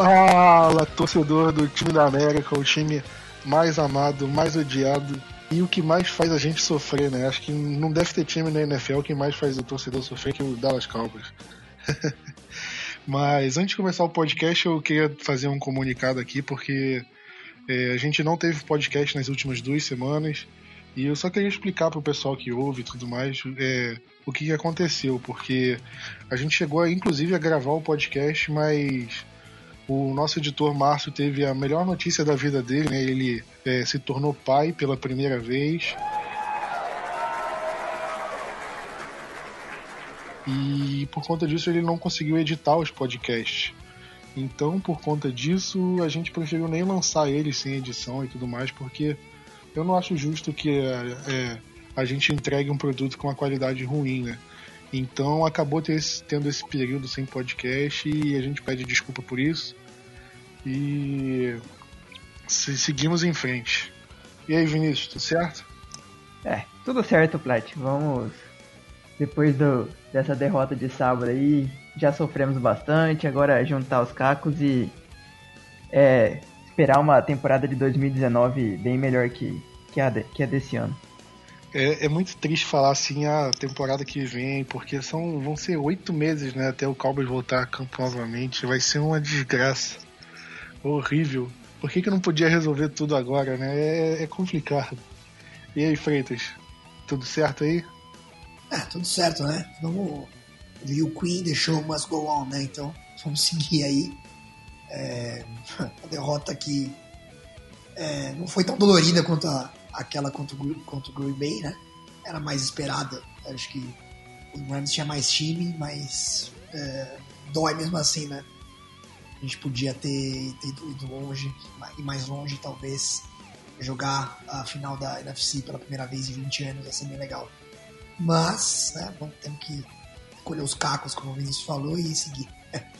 Fala, torcedor do time da América, o time mais amado, mais odiado e o que mais faz a gente sofrer, né? Acho que não deve ter time na NFL que mais faz o torcedor sofrer que o Dallas Cowboys. Mas antes de começar o podcast, eu queria fazer um comunicado aqui, porque é, a gente não teve podcast nas últimas duas semanas. E eu só queria explicar para o pessoal que ouve e tudo mais é, o que, que aconteceu, porque a gente chegou, inclusive, a gravar o podcast, mas o nosso editor Márcio teve a melhor notícia da vida dele, né? Ele é, se tornou pai pela primeira vez. E por conta disso ele não conseguiu editar os podcasts. Então, por conta disso, a gente preferiu nem lançar eles sem edição e tudo mais, porque eu não acho justo que é, é, a gente entregue um produto com uma qualidade ruim, né? Então acabou tendo esse período sem podcast e a gente pede desculpa por isso. E se, seguimos em frente. E aí, Vinícius, tudo certo? É, tudo certo, Plat. Vamos. Depois do, dessa derrota de sábado aí, já sofremos bastante. Agora juntar os cacos e é, esperar uma temporada de 2019 bem melhor que, que, a, de, que a desse ano. É, é, muito triste falar assim a temporada que vem, porque são vão ser oito meses, né, até o Cowboys voltar a campo novamente. Vai ser uma desgraça horrível. Por que, que não podia resolver tudo agora, né? É, é complicado. E aí, Freitas, tudo certo aí? É, tudo certo, né? Vamos. O Queen deixou Must Go On, né? Então vamos seguir aí. É, a derrota que é, não foi tão dolorida quanto a, aquela contra o, contra o Green Bay, né? Era mais esperada. Acho que o Rams tinha mais time, mas é, dói mesmo assim, né? A gente podia ter, ter ido longe e mais longe, talvez jogar a final da NFC pela primeira vez em 20 anos, ia ser bem legal. Mas, né, vamos, temos que colher os cacos, como o Vinícius falou, e seguir.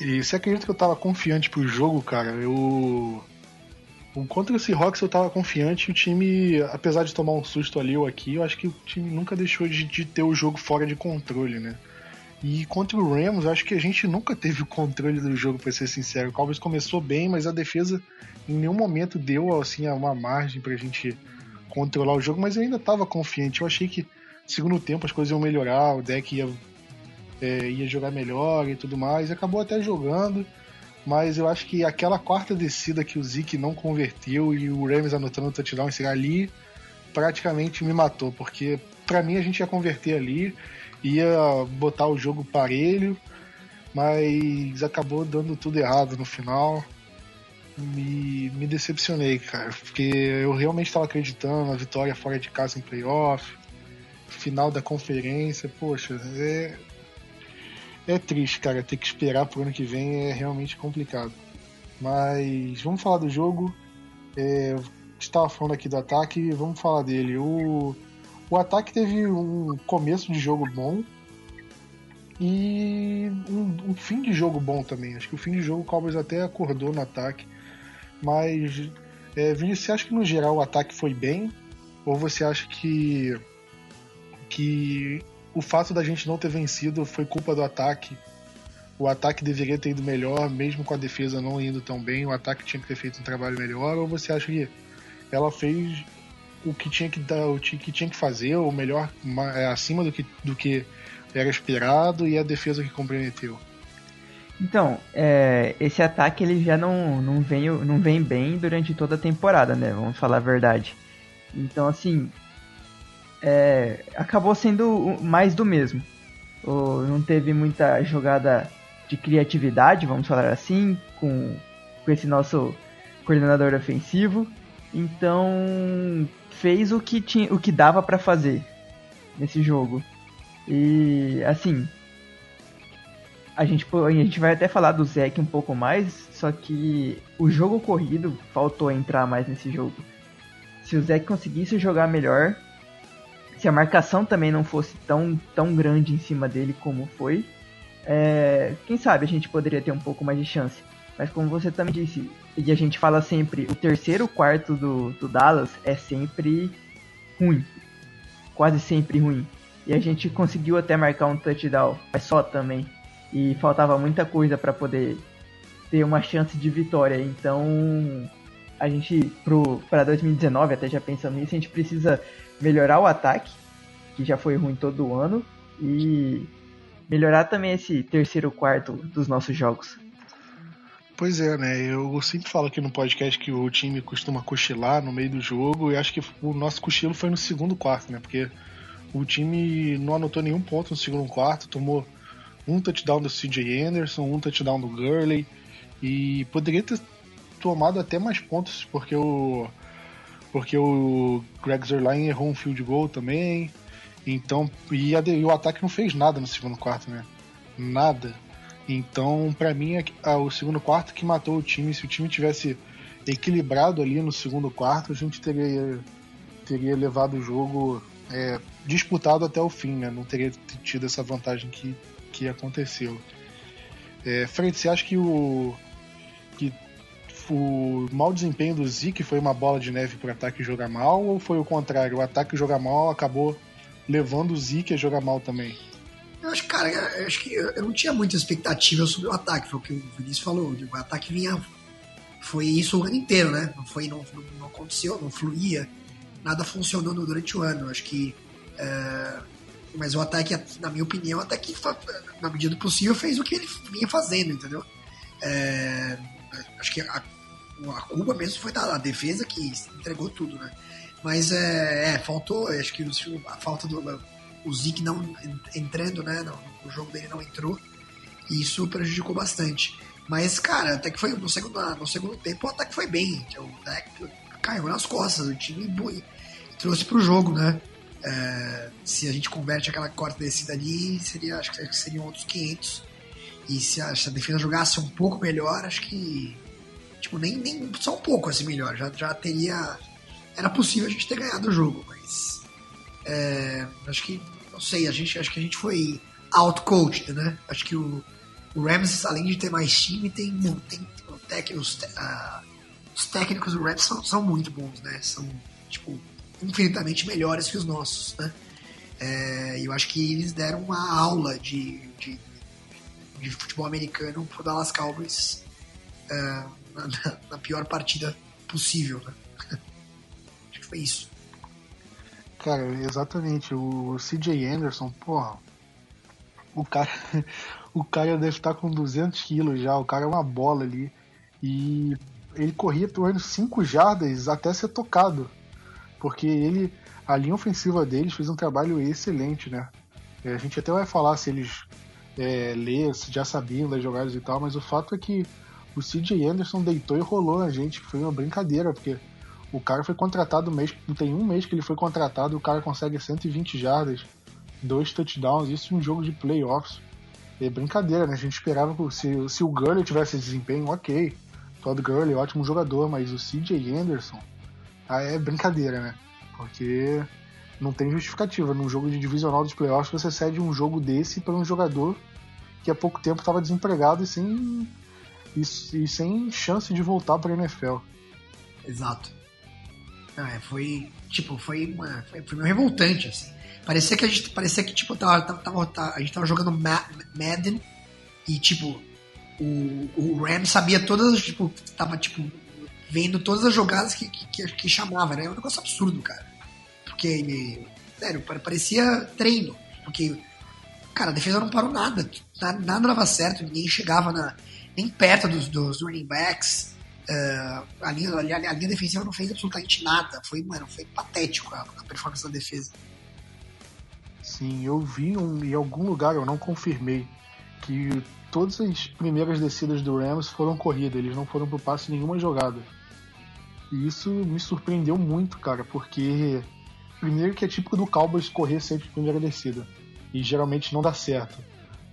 E você acredita que eu tava confiante pro jogo, cara? Eu Contra esse Seahawks eu tava confiante. O time, apesar de tomar um susto ali ou aqui, eu acho que o time nunca deixou de, de ter o jogo fora de controle, né? E contra o Rams, acho que a gente nunca teve o controle do jogo, para ser sincero. O Cowboys começou bem, mas a defesa em nenhum momento deu assim uma margem pra gente controlar o jogo, mas eu ainda tava confiante. Eu achei que segundo tempo as coisas iam melhorar, o deck ia, é, ia jogar melhor e tudo mais. Acabou até jogando mas eu acho que aquela quarta descida que o Zeke não converteu e o Rams anotando o touchdown ali praticamente me matou, porque para mim a gente ia converter ali, ia botar o jogo parelho, mas acabou dando tudo errado no final. Me, me decepcionei, cara, porque eu realmente estava acreditando na vitória fora de casa em playoff, final da conferência, poxa, é, é triste, cara. Ter que esperar pro ano que vem é realmente complicado. Mas vamos falar do jogo. É, estava falando aqui do ataque, vamos falar dele. O, o ataque teve um começo de jogo bom e um, um, fim de jogo bom também. Acho que o fim de jogo o Cowboys até acordou no ataque. Mas, é, Vinícius, você acha que no geral o ataque foi bem? Ou você acha que, que o fato da gente não ter vencido foi culpa do ataque. O ataque deveria ter ido melhor, mesmo com a defesa não indo tão bem. O ataque tinha que ter feito um trabalho melhor. Ou você acha que ela fez o que tinha que dar, o que tinha que fazer, ou melhor, é, acima do que, do que era esperado e a defesa que comprometeu? Então, é, esse ataque ele já não, não, vem, não vem bem durante toda a temporada, né? Vamos falar a verdade. Então, assim, é, acabou sendo mais do mesmo. O, não teve muita jogada de criatividade, vamos falar assim, com, com esse nosso coordenador ofensivo. Então, fez o que, tinha, o que dava para fazer nesse jogo. E, assim, a gente, a gente vai até falar do Zeke um pouco mais, só que o jogo corrido faltou entrar mais nesse jogo. Se o Zeke conseguisse jogar melhor, se a marcação também não fosse tão, tão grande em cima dele como foi, é, quem sabe a gente poderia ter um pouco mais de chance. Mas como você também disse, e a gente fala sempre, o terceiro quarto do, do Dallas é sempre ruim. Quase sempre ruim. E a gente conseguiu até marcar um touchdown, mas só também e faltava muita coisa para poder ter uma chance de vitória. Então, a gente para 2019 até já pensando nisso, a gente precisa melhorar o ataque, que já foi ruim todo ano, e melhorar também esse terceiro quarto dos nossos jogos. Pois é, né? Eu sempre falo aqui no podcast que o time costuma cochilar no meio do jogo e acho que o nosso cochilo foi no segundo quarto, né? Porque o time não anotou nenhum ponto no segundo quarto, tomou um touchdown do CJ Anderson, um touchdown do Gurley e poderia ter tomado até mais pontos porque o porque o Greg Zerline errou um field goal também. Então, e, a, e, o ataque não fez nada no segundo quarto, né? Nada. Então, para mim, é, é o segundo quarto que matou o time. Se o time tivesse equilibrado ali no segundo quarto, a gente teria, teria levado o jogo é, disputado até o fim, né? Não teria tido essa vantagem que que aconteceu. É, Fred, você acha que o o mau desempenho do Zeke foi uma bola de neve para o ataque jogar mal ou foi o contrário? O ataque jogar mal acabou levando o Zeke a jogar mal também? Eu acho, cara, eu acho que eu não tinha muita expectativa sobre o ataque, foi o que o Vinícius falou. O ataque vinha. Foi isso o ano inteiro, né? Não, foi, não, não aconteceu, não fluía, nada funcionou durante o ano. Eu acho que. É mas o ataque, na minha opinião, até que na medida do possível fez o que ele vinha fazendo, entendeu? É, acho que a, a culpa mesmo foi da defesa que entregou tudo, né? Mas é, é faltou, acho que a falta do o não entrando, né? Não, o jogo dele não entrou e isso prejudicou bastante. Mas, cara, até que foi no segundo, no segundo tempo, até que foi bem. O deck caiu nas costas, o time trouxe pro jogo, né? É, se a gente converte aquela quarta descida ali, seria, acho que seriam outros 500. E se a, se a, defesa jogasse um pouco melhor, acho que. Tipo, nem, nem só um pouco assim melhor. Já, já teria. Era possível a gente ter ganhado o jogo, mas. É, acho que. Não sei, a gente, acho que a gente foi outcoached, né? Acho que o, o Rams, além de ter mais time, tem. tem os, uh, os técnicos do Rams são, são muito bons, né? São, tipo, infinitamente melhores que os nossos, né? É, eu acho que eles deram uma aula de, de, de futebol americano pro Dallas Cowboys é, na, na, pior partida possível, né? acho que foi isso. Cara, exatamente. O CJ Anderson, porra, o cara, o cara deve estar com 200 quilos já. O cara é uma bola ali. E ele corria pelo menos 5 jardas até ser tocado porque ele, a linha ofensiva deles fez um trabalho excelente, né? É, a gente até vai falar se eles é, lê, já sabiam das jogadas e tal, mas o fato é que o CJ Anderson deitou e rolou na gente, que foi uma brincadeira, porque o cara foi contratado mês, tem um mês que ele foi contratado, o cara consegue 120 jardas, dois touchdowns, isso em um jogo de playoffs. É brincadeira, né? A gente esperava que se, se o Gurley tivesse desempenho, ok. Todd Gurley, ótimo jogador, mas o CJ Anderson é brincadeira, né? Porque não tem justificativa. Num jogo de divisional dos playoffs, você cede um jogo desse para um jogador que há pouco tempo estava desempregado e sem, e, e, sem chance de voltar para a NFL. Exato. é, foi tipo, foi, uma, foi, foi meio revoltante, assim. Parecia que a gente, parecia que tipo, tava, tava, tava a gente tava jogando Madden e tipo, o, o Ram sabia todas, tipo, tava tipo vendo todas as jogadas que, que, que chamava, né? É um negócio absurdo, cara. Porque, sério, parecia treino. Porque cara, a defesa não parou nada. Nada, nada dava certo, ninguém chegava na, nem perto dos, dos running backs. Uh, a, linha, a, linha, defensiva não fez absolutamente nada. Foi, mano, foi patético a, a performance da defesa. Sim, eu vi um, em algum lugar, eu não confirmei, que todas as primeiras descidas do Rams foram corrida, eles não foram pro passe nenhuma jogada. E isso me surpreendeu muito, cara, porque primeiro que é típico do Cowboys correr sempre primeira descida. E geralmente não dá certo.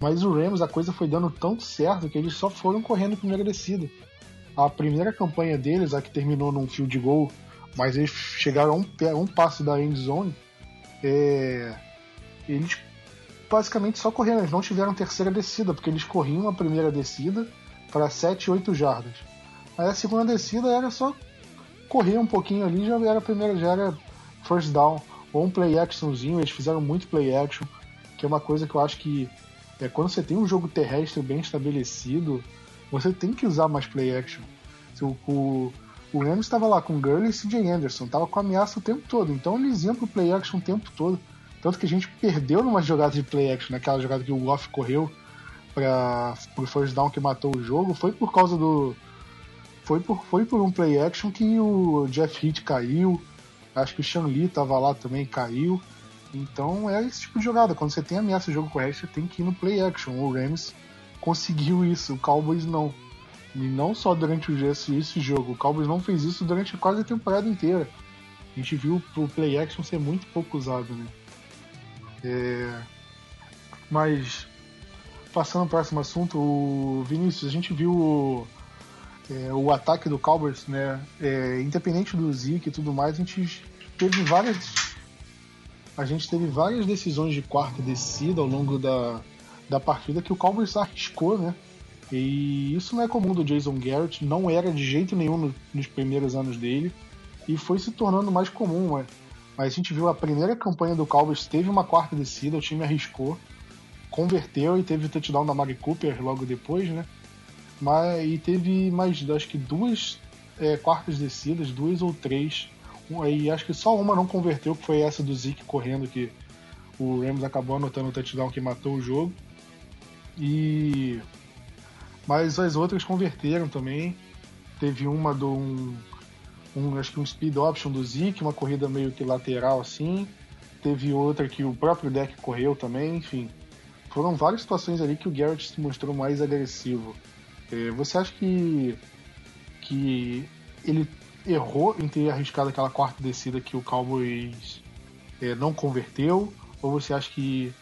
Mas o Rams, a coisa foi dando tanto certo que eles só foram correndo primeira descida. A primeira campanha deles, a que terminou num field goal, mas eles chegaram a um, a um passo da end zone, é, eles basicamente só correram, eles não tiveram terceira descida, porque eles corriam a primeira descida para 7, 8 jardas. Aí a segunda descida era só correr um pouquinho ali, já era a primeira, já era first down, ou um play actionzinho, eles fizeram muito play action, que é uma coisa que eu acho que é, quando você tem um jogo terrestre bem estabelecido, você tem que usar mais play action. O, o, o Rams estava lá com Gurley e CJ Anderson, tava com ameaça o tempo todo, então eles iam pro play action o tempo todo. Tanto que a gente perdeu numa jogada de play action, naquela jogada que o Goff correu para o first down que matou o jogo, foi por causa do. Foi por, foi por um play action que o Jeff Heath caiu, acho que o Sean Lee tava lá também, caiu. Então é esse tipo de jogada. Quando você tem ameaça de jogo correto, você tem que ir no play action. O Rams conseguiu isso, o Cowboys não. E não só durante esse, esse jogo, o Cowboys não fez isso durante quase a temporada inteira. A gente viu o play action ser muito pouco usado, né? É... Mas, passando para o próximo assunto, o Vinícius, a gente viu o, é, o ataque do Cowboys, né? É, independente do Zeke e tudo mais, a gente teve várias a gente teve várias decisões de quarta descida ao longo da, da partida que o Cowboys arriscou, né? E isso não é comum do Jason Garrett, não era de jeito nenhum no, nos primeiros anos dele, e foi se tornando mais comum, né? Mas a gente viu a primeira campanha do Cowboys, teve uma quarta descida, o time arriscou, converteu e teve o touchdown da Mari Cooper logo depois, né? Mas, e teve mais, acho que duas é, quartas descidas, duas ou três e acho que só uma não converteu, que foi essa do Zeke correndo, que o Rams acabou anotando o touchdown que matou o jogo. E mas as outras converteram também. Teve uma do um, um, acho que um speed option do Zeke, uma corrida meio que lateral assim. Teve outra que o próprio deck correu também, enfim. Foram várias situações ali que o Garrett se mostrou mais agressivo. É, você acha que que ele errou em ter arriscado aquela quarta descida que o Cowboys é, não converteu? Ou você acha que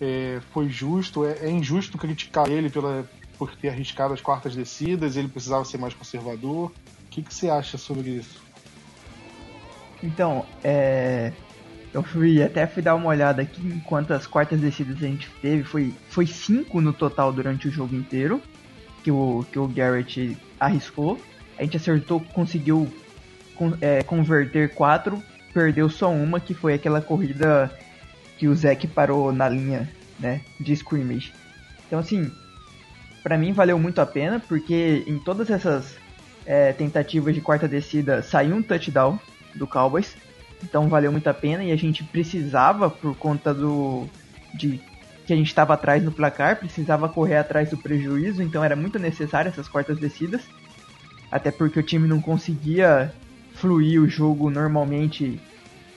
é, foi justo? É, é, injusto criticar ele pela, por ter arriscado as quartas descidas? Ele precisava ser mais conservador? O que, que você acha sobre isso? Então, é, eu fui até fui dar uma olhada aqui quantas quartas descidas a gente teve. Foi, foi cinco no total durante o jogo inteiro que o, que o Garrett arriscou. A gente acertou, conseguiu é, converter quatro, perdeu só uma, que foi aquela corrida que o Zeke parou na linha né, de scrimmage. Então, assim, para mim valeu muito a pena, porque em todas essas é, tentativas de quarta descida saiu um touchdown do Cowboys. Então valeu muito a pena e a gente precisava, por conta do. de que a gente estava atrás no placar, precisava correr atrás do prejuízo, então era muito necessário essas quartas descidas. Até porque o time não conseguia fluir o jogo normalmente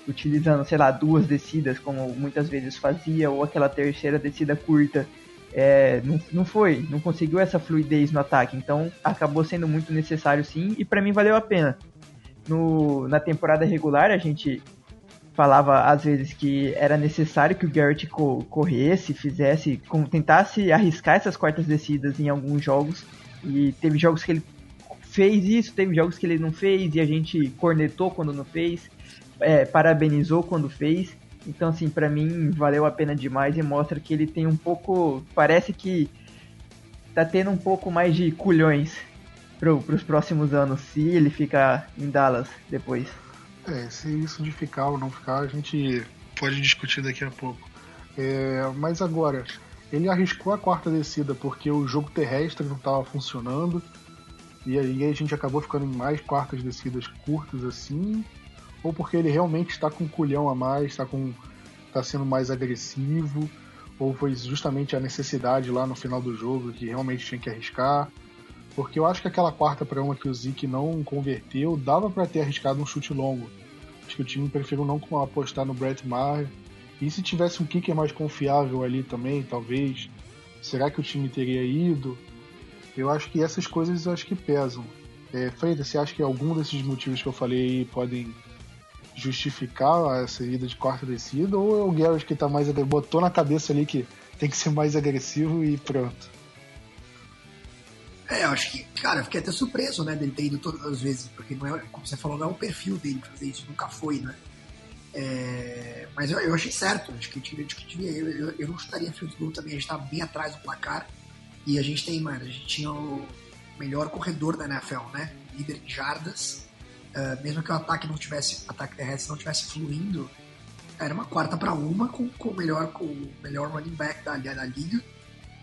utilizando, sei lá, duas descidas, como muitas vezes fazia, ou aquela terceira descida curta. É, não, não foi, não conseguiu essa fluidez no ataque, então acabou sendo muito necessário sim, e para mim valeu a pena. No, na temporada regular a gente falava às vezes que era necessário que o Garrett co corresse, fizesse, com, tentasse arriscar essas quartas descidas em alguns jogos, e teve jogos que ele fez isso, teve jogos que ele não fez e a gente cornetou quando não fez, é, parabenizou quando fez. Então, assim, para mim valeu a pena demais e mostra que ele tem um pouco. Parece que tá tendo um pouco mais de culhões pro, pros próximos anos, se ele ficar em Dallas depois. É, se isso de ficar ou não ficar, a gente pode discutir daqui a pouco. É, mas agora, ele arriscou a quarta descida porque o jogo terrestre não estava funcionando e aí a gente acabou ficando em mais quartas descidas curtas assim, ou porque ele realmente está com um culhão a mais, está com tá sendo mais agressivo, ou foi justamente a necessidade lá no final do jogo que realmente tinha que arriscar. Porque eu acho que aquela quarta para uma que o Zeke não converteu, dava para ter arriscado um chute longo. Acho que o time preferiu não apostar no Brett Maher. E se tivesse um kicker mais confiável ali também, talvez, será que o time teria ido? Eu acho que essas coisas acho que pesam. É, Freitas, você acha que algum desses motivos que eu falei podem justificar essa ida de quarta descida? Ou é o Garrett que tá mais botou na cabeça ali que tem que ser mais agressivo e pronto? É, eu acho que, cara, eu fiquei até surpreso, né, dele ter ido todas as vezes, porque não é, como você falou, não é o perfil dele fazer isso, nunca foi, né? É, mas eu, eu, achei certo, acho que, acho eu, eu, eu não field goal também, a gente tava bem atrás do placar, e a gente tem, mano, a gente tinha o melhor corredor da NFL, né? Líder de jardas, uh, mesmo que o ataque não tivesse, ataque terrestre não tivesse fluindo, era uma quarta para uma com, com, o melhor, com o melhor running back da, da liga,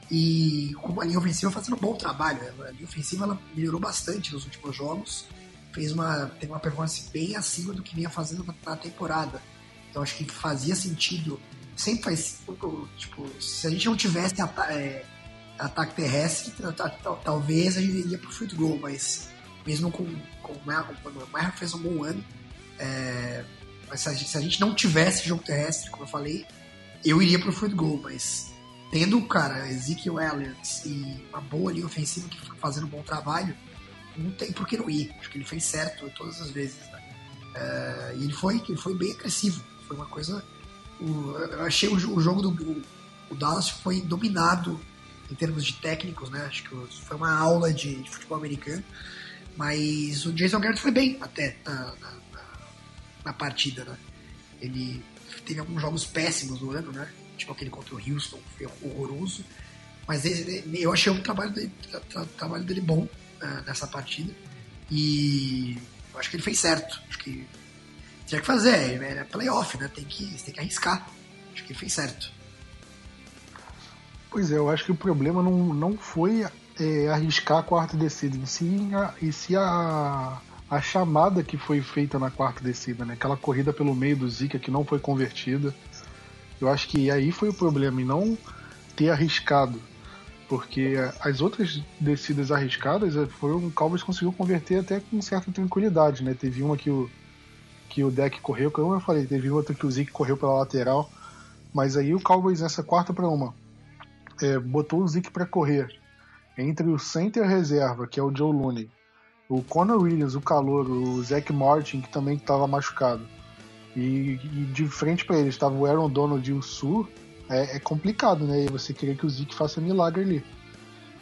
e com a linha ofensiva fazendo um bom trabalho. A linha ofensiva ela melhorou bastante nos últimos jogos, fez uma, tem uma performance bem acima do que vinha fazendo na temporada. Então acho que fazia sentido. Sempre faz. Tipo, se a gente não tivesse é, ataque terrestre, talvez a gente iria pro field goal, mas mesmo com, com o Maher fez um bom ano. É, mas se a, gente, se a, gente, não tivesse jogo terrestre, como eu falei, eu iria pro field goal, mas tendo o cara Ezekiel Elliott e uma boa linha ofensiva que fica fazendo um bom trabalho, não tem por que não ir. Acho que ele fez certo todas as vezes. Né? Uh, e ele foi, ele foi bem agressivo. Foi uma coisa. O, eu achei o, o jogo do o, o, Dallas foi dominado em termos de técnicos, né? Acho que foi uma aula de, de futebol americano. Mas o Jason Garrett foi bem até na, na, na partida, né? Ele teve alguns jogos péssimos no ano, né? Tipo aquele contra o Houston, foi horroroso. Mas ele, eu achei o trabalho dele, trabalho dele bom uh, nessa partida. E eu acho que ele fez certo. Acho que tinha que fazer, é, é playoff, né? Tem que, tem que arriscar. Acho que ele fez certo. Pois é, eu acho que o problema não, não foi é, arriscar a quarta descida, e sim a, e sim a, a chamada que foi feita na quarta descida, né? Aquela corrida pelo meio do Zika que não foi convertida. Eu acho que aí foi o problema, e não ter arriscado. Porque as outras descidas arriscadas eh, foram o Cowboys conseguiu converter até com certa tranquilidade, né? Teve uma que o, que o deck correu, como eu falei, teve outra que o Zeke correu pela lateral. Mas aí o Cowboys nessa quarta para uma é, botou o Zeke para correr entre o center reserva, que é o Joe Looney, o Conor Williams, o calor, o Zach Martin, que também estava machucado, e, e, de frente para ele estava o Aaron Donald e o Sul, é, é, complicado, né? E você querer que o Zeke faça milagre ali.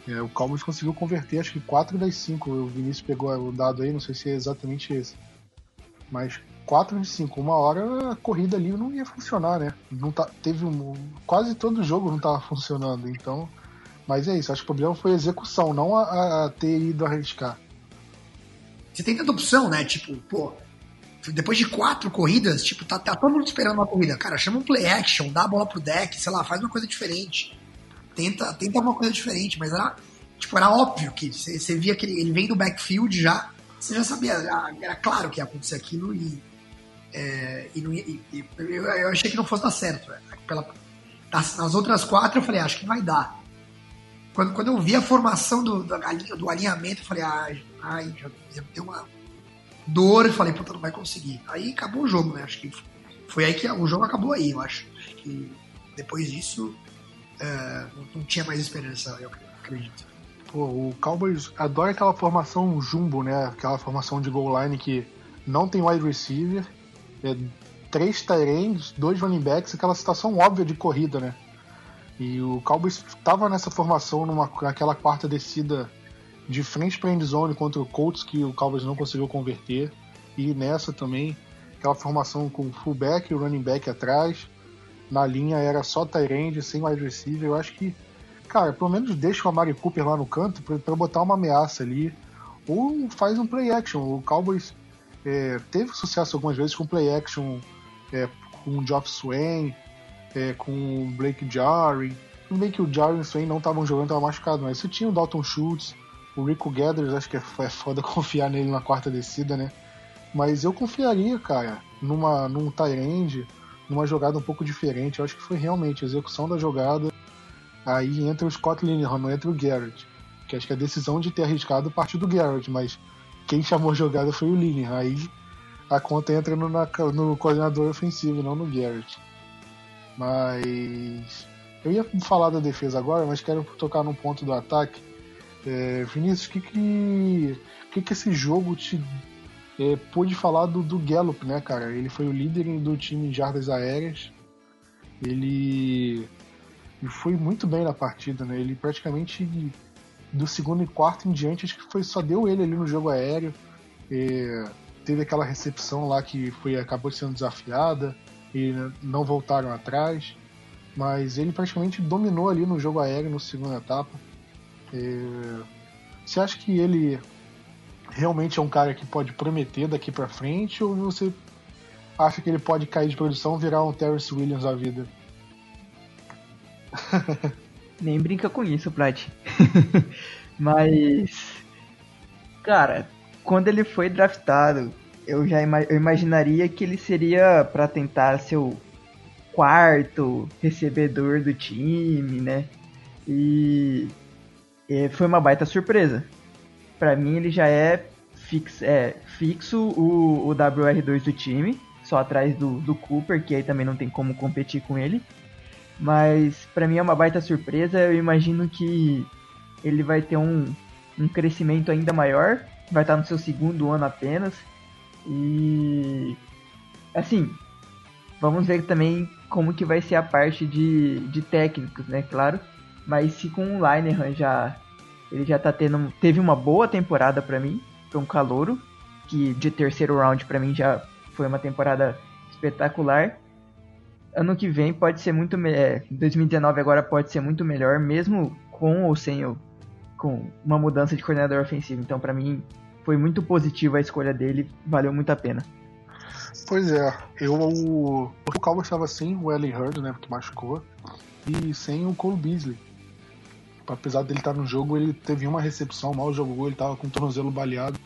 É, o Cowboys conseguiu converter acho que 4 das 5. O Vinícius pegou o dado aí, não sei se é exatamente esse. Mas 4 de 5. Uma hora a corrida ali não ia funcionar, né? Não tá, teve um, quase todo o jogo não estava funcionando. Então. Mas é isso, acho que o problema foi a execução, não a, a ter ido arriscar. Você tem tanta opção, né? Tipo, pô, depois de quatro corridas, tipo, tá, tá todo mundo esperando uma corrida. Cara, chama um play action, dá a bola pro deck, sei lá, faz uma coisa diferente. Tenta, tenta alguma coisa diferente, mas era, tipo, era óbvio que você via que ele, ele vem do backfield já, você já sabia, era claro que ia acontecer aquilo e, é, e, não, e, e eu, eu, achei que não fosse dar certo. Né? Pela, nas, nas, outras quatro eu falei, ah, acho que vai dar. Quando, quando eu vi a formação do, do, do alinhamento, eu falei, ai, ai já, já deu uma dor e falei, puta, não vai conseguir. Aí acabou o jogo, né? Acho que foi aí que o jogo acabou aí, eu acho. acho que depois disso uh, não, tinha mais esperança, eu acredito. Pô, o Cowboys adora aquela formação jumbo, né? Aquela formação de goal line que não tem wide receiver, é três tight dois running backs, aquela situação óbvia de corrida, né? E o Cowboys estava nessa formação numa, naquela quarta descida de frente para endzone contra o Colts, que o Cowboys não conseguiu converter. E nessa também, aquela formação com fullback e running back atrás. Na linha era só Tyrande, sem wide receiver. Eu acho que, cara, pelo menos deixa o Amari Cooper lá no canto para botar uma ameaça ali. Ou faz um play action. O Cowboys é, teve sucesso algumas vezes com play action é, com Geoff Swain, é, com Blake Jarry. Tudo bem que o Jarry e o Swain não estavam jogando, estavam machucados, mas você tinha o Dalton Schultz, o Rico Gathers, acho que é, é foda confiar nele na quarta descida, né? Mas eu confiaria, cara, numa, num Tyrande numa jogada um pouco diferente. Eu acho que foi realmente a execução da jogada. Aí entra o Scott Linehan, não entra o Garrett. Que acho que a decisão de ter arriscado partiu do Garrett, mas quem chamou a jogada foi o Linehan. Aí a conta entra no, na, no coordenador ofensivo, não no Garrett. Mas eu ia falar da defesa agora, mas quero tocar num ponto do ataque. É, Vinícius, o que que, que que esse jogo te é, pôde falar do, do Gallup, né, cara? Ele foi o líder do time de jardas aéreas. Ele, ele foi muito bem na partida, né? Ele praticamente do segundo e quarto em diante, acho que foi só deu ele ali no jogo aéreo. É, teve aquela recepção lá que foi acabou sendo desafiada e não voltaram atrás. Mas ele praticamente dominou ali no jogo aéreo no segunda etapa. É, você acha que ele realmente é um cara que pode prometer daqui para frente ou você acha que ele pode cair de produção e virar um Terrence Williams da vida? Nem brinca com isso, Plat. Mas, cara, quando ele foi draftado, eu já ima eu imaginaria que ele seria para tentar ser o quarto recebedor do time, né? E, e foi uma baita surpresa para mim ele já é, fix, é fixo o, o WR2 do time, só atrás do, do Cooper, que aí também não tem como competir com ele. Mas para mim é uma baita surpresa, eu imagino que ele vai ter um, um crescimento ainda maior, vai estar no seu segundo ano apenas. E assim, vamos ver também como que vai ser a parte de, de técnicos, né, claro. Mas se com o Linehan já ele já tá tendo. Teve uma boa temporada para mim. Foi um calouro. Que de terceiro round para mim já foi uma temporada espetacular. Ano que vem pode ser muito melhor. 2019 agora pode ser muito melhor, mesmo com ou sem com uma mudança de coordenador ofensivo. Então, para mim, foi muito positiva a escolha dele, valeu muito a pena. Pois é, eu o, o Cowboys estava sem o Ellen Hurd, né, que machucou, e sem o Cole Beasley apesar dele estar no jogo, ele teve uma recepção, mal jogou, ele estava com o tornozelo baleado.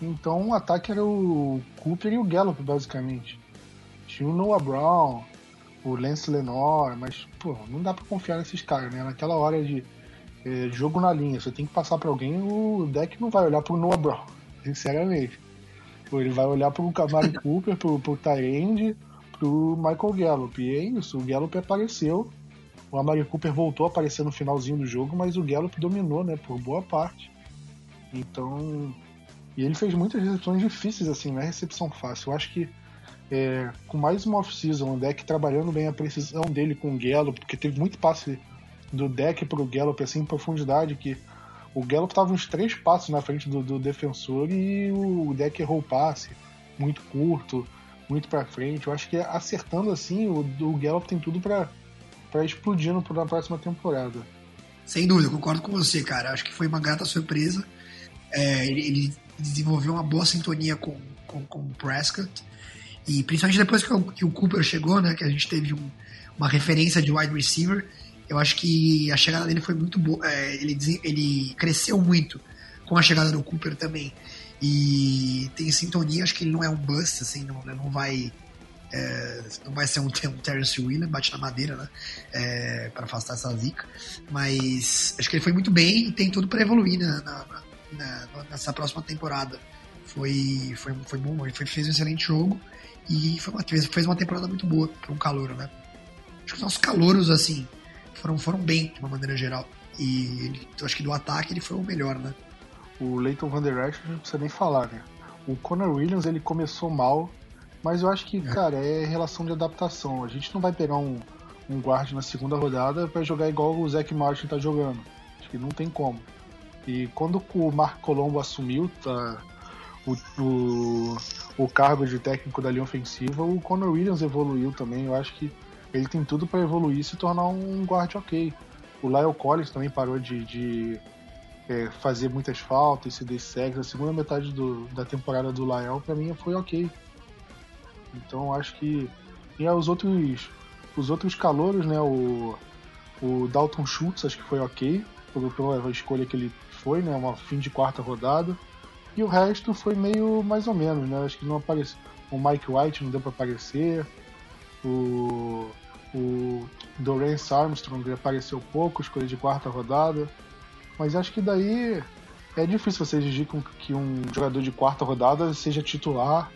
Então o ataque era o Cooper e o Gallup, basicamente. Tinha o Noah Brown, o Lance Lenore, mas, pô, não dá para confiar nesses caras, né? Naquela hora de é, jogo na linha, você tem que passar para alguém, o deck não vai olhar pro Noah Brown, sinceramente. Ele vai olhar pro Camaro Cooper, pro, pro Tyrande, pro Michael Gallup. E é isso, o Gallup apareceu o Amari Cooper voltou a aparecer no finalzinho do jogo, mas o Gallup dominou, né, por boa parte. Então, e ele fez muitas recepções difíceis assim, não é recepção fácil. Eu acho que é, com mais uma off-season, o deck trabalhando bem a precisão dele com o Gallup, porque teve muito passe do deck pro Gallup assim em profundidade que o Gallup estava uns três passos na frente do, do defensor e o deck errou o passe muito curto, muito para frente. Eu acho que acertando assim, o, o Gallup tem tudo para para explodindo na próxima temporada. Sem dúvida, concordo com você, cara. Acho que foi uma grata surpresa. É, ele, ele, desenvolveu uma boa sintonia com, com, com o Prescott. E principalmente depois que o, que o, Cooper chegou, né? Que a gente teve um, uma referência de wide receiver. Eu acho que a chegada dele foi muito boa. É, ele, ele cresceu muito com a chegada do Cooper também. E tem sintonia, acho que ele não é um bust, assim, não, não vai é, não vai ser um, um Terence bate na madeira, né? É, para afastar essa zica. Mas acho que ele foi muito bem e tem tudo para evoluir na, na, na, nessa próxima temporada. Foi, foi, foi bom, ele fez um excelente jogo e foi uma, fez uma temporada muito boa para um calouro, né? Acho que os nossos calouros, assim, foram, foram bem de uma maneira geral. E ele, eu acho que do ataque ele foi o melhor, né? O Leighton Van Der Esch não precisa nem falar, né? O Conor Williams ele começou mal mas eu acho que, cara, é relação de adaptação. A gente não vai pegar um, um guard na segunda rodada para jogar igual o Zac Martin tá jogando. Acho que não tem como. E quando o Marco Colombo assumiu tá, o, o, o, cargo de técnico da linha ofensiva, o Conor Williams evoluiu também. Eu acho que ele tem tudo para evoluir e se tornar um guard ok. O Lyle Collins também parou de, de é, fazer muitas faltas, se der A segunda metade do, da temporada do Lyle, para mim, foi ok. Então acho que. E os outros. Os outros calouros, né? O, o Dalton Schultz acho que foi ok. Pela escolha que ele foi, né? Uma fim de quarta rodada. E o resto foi meio mais ou menos, né? Acho que não apareceu. O Mike White não deu para aparecer. O, o Dorance Armstrong apareceu pouco, escolha de quarta rodada. Mas acho que daí é difícil você exigir que um jogador de quarta rodada seja titular,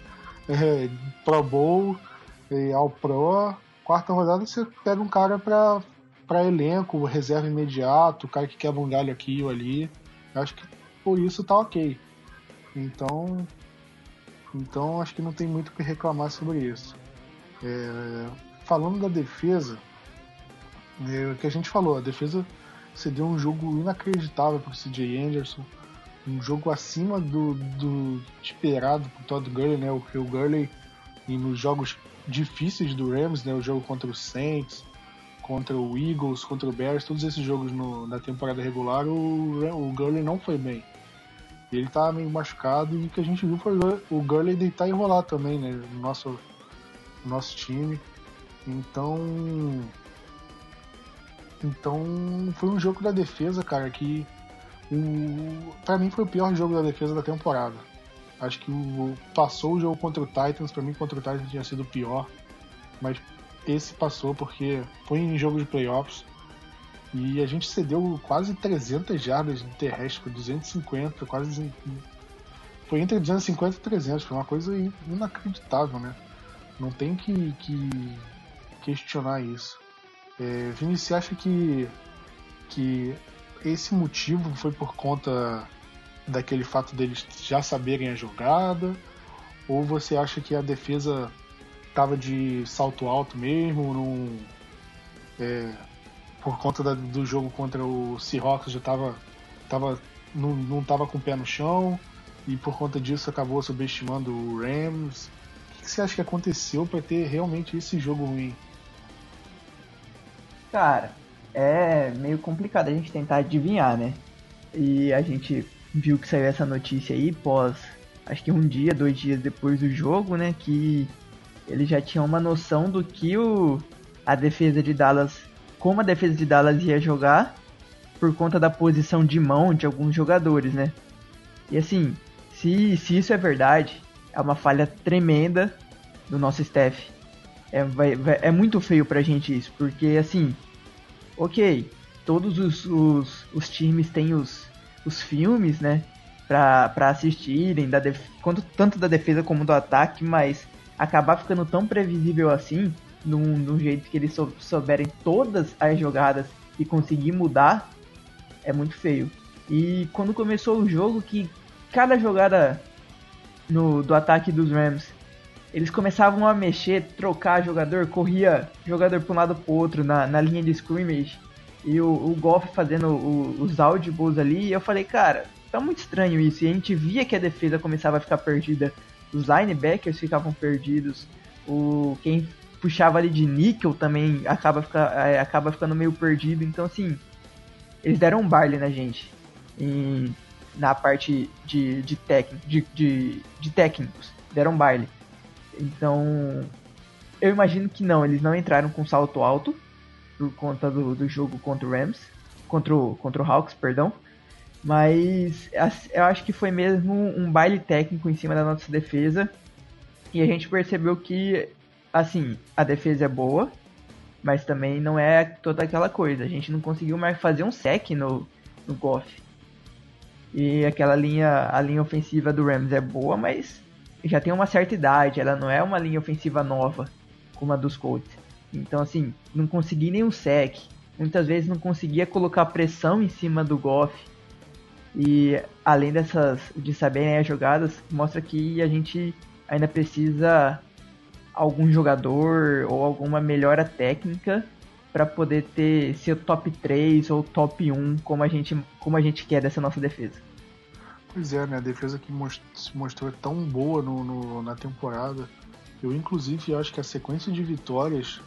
é, Pro Bowl, é, ao Pro. Quarta rodada você pega um cara para elenco, reserva imediato, o cara que quebra um galho aqui ou ali. Acho que por isso tá ok. Então, então acho que não tem muito o que reclamar sobre isso. É, falando da defesa, é, o que a gente falou, a defesa cedeu um jogo inacreditável para o CJ Anderson, um jogo acima do, do esperado por Todd Gurley, né? O, o Gurley e nos jogos difíceis do Rams, né? O jogo contra o Saints, contra o Eagles, contra o Bears, todos esses jogos no, na temporada regular, o, o Gurley não foi bem. Ele tá meio machucado e o que a gente viu foi o Gurley deitar e rolar também, né? No nosso, no nosso time. Então. Então foi um jogo da defesa, cara, que o, pra mim foi o pior jogo da defesa da temporada. Acho que o, passou o jogo contra o Titans, para mim contra o Titans tinha sido o pior, mas esse passou porque foi em jogo de playoffs e a gente cedeu quase 300 jardas de terrestre, 250, quase. Foi entre 250 e 300, foi uma coisa inacreditável, né? Não tem que, que questionar isso. É, Vini, você acha que, que esse motivo foi por conta daquele fato deles já saberem a jogada? Ou você acha que a defesa tava de salto alto mesmo, não, é, por conta da, do jogo contra o Seahawks já tava, tava não, não tava com o pé no chão e por conta disso acabou subestimando o Rams. O que você acha que aconteceu para ter realmente esse jogo ruim? Cara, é meio complicado a gente tentar adivinhar, né? E a gente viu que saiu essa notícia aí pós, acho que um dia, dois dias depois do jogo, né? Que ele já tinha uma noção do que o, a defesa de Dallas, como a defesa de Dallas ia jogar, por conta da posição de mão de alguns jogadores, né? E assim, se, se isso é verdade, é uma falha tremenda do nosso staff. É, vai, vai, é muito feio pra gente isso, porque assim, ok, todos os, os, os times têm os, os filmes, né? Pra, pra assistirem, da def... tanto da defesa como do ataque, mas acabar ficando tão previsível assim, num, num jeito que eles sou, souberem todas as jogadas e conseguir mudar, é muito feio. E quando começou o jogo, que cada jogada no, do ataque dos Rams, eles começavam a mexer, trocar jogador, corria jogador para um lado para outro na, na linha de scrimmage, e o, o Goff fazendo o, os audibles ali, e eu falei, cara, tá muito estranho isso, e a gente via que a defesa começava a ficar perdida. Os linebackers ficavam perdidos, o quem puxava ali de níquel também acaba, fica, é, acaba ficando meio perdido. Então, assim, eles deram um baile na gente em, na parte de, de, tec, de, de, de técnicos. Deram um baile. Então, eu imagino que não, eles não entraram com salto alto por conta do, do jogo contra o Rams, contra o, contra o Hawks, perdão. Mas eu acho que foi mesmo um baile técnico em cima da nossa defesa. E a gente percebeu que, assim, a defesa é boa, mas também não é toda aquela coisa. A gente não conseguiu mais fazer um sec no, no Goff. E aquela linha, a linha ofensiva do Rams é boa, mas já tem uma certa idade. Ela não é uma linha ofensiva nova, como a dos Colts. Então, assim, não consegui nenhum sec. Muitas vezes não conseguia colocar pressão em cima do Goff e além dessas de saberem as jogadas, mostra que a gente ainda precisa algum jogador ou alguma melhora técnica para poder ter seu top 3 ou top 1 como a gente como a gente quer dessa nossa defesa. Pois é, né? A defesa que se mostrou tão boa no, no, na temporada. Eu, inclusive, acho que a sequência de vitórias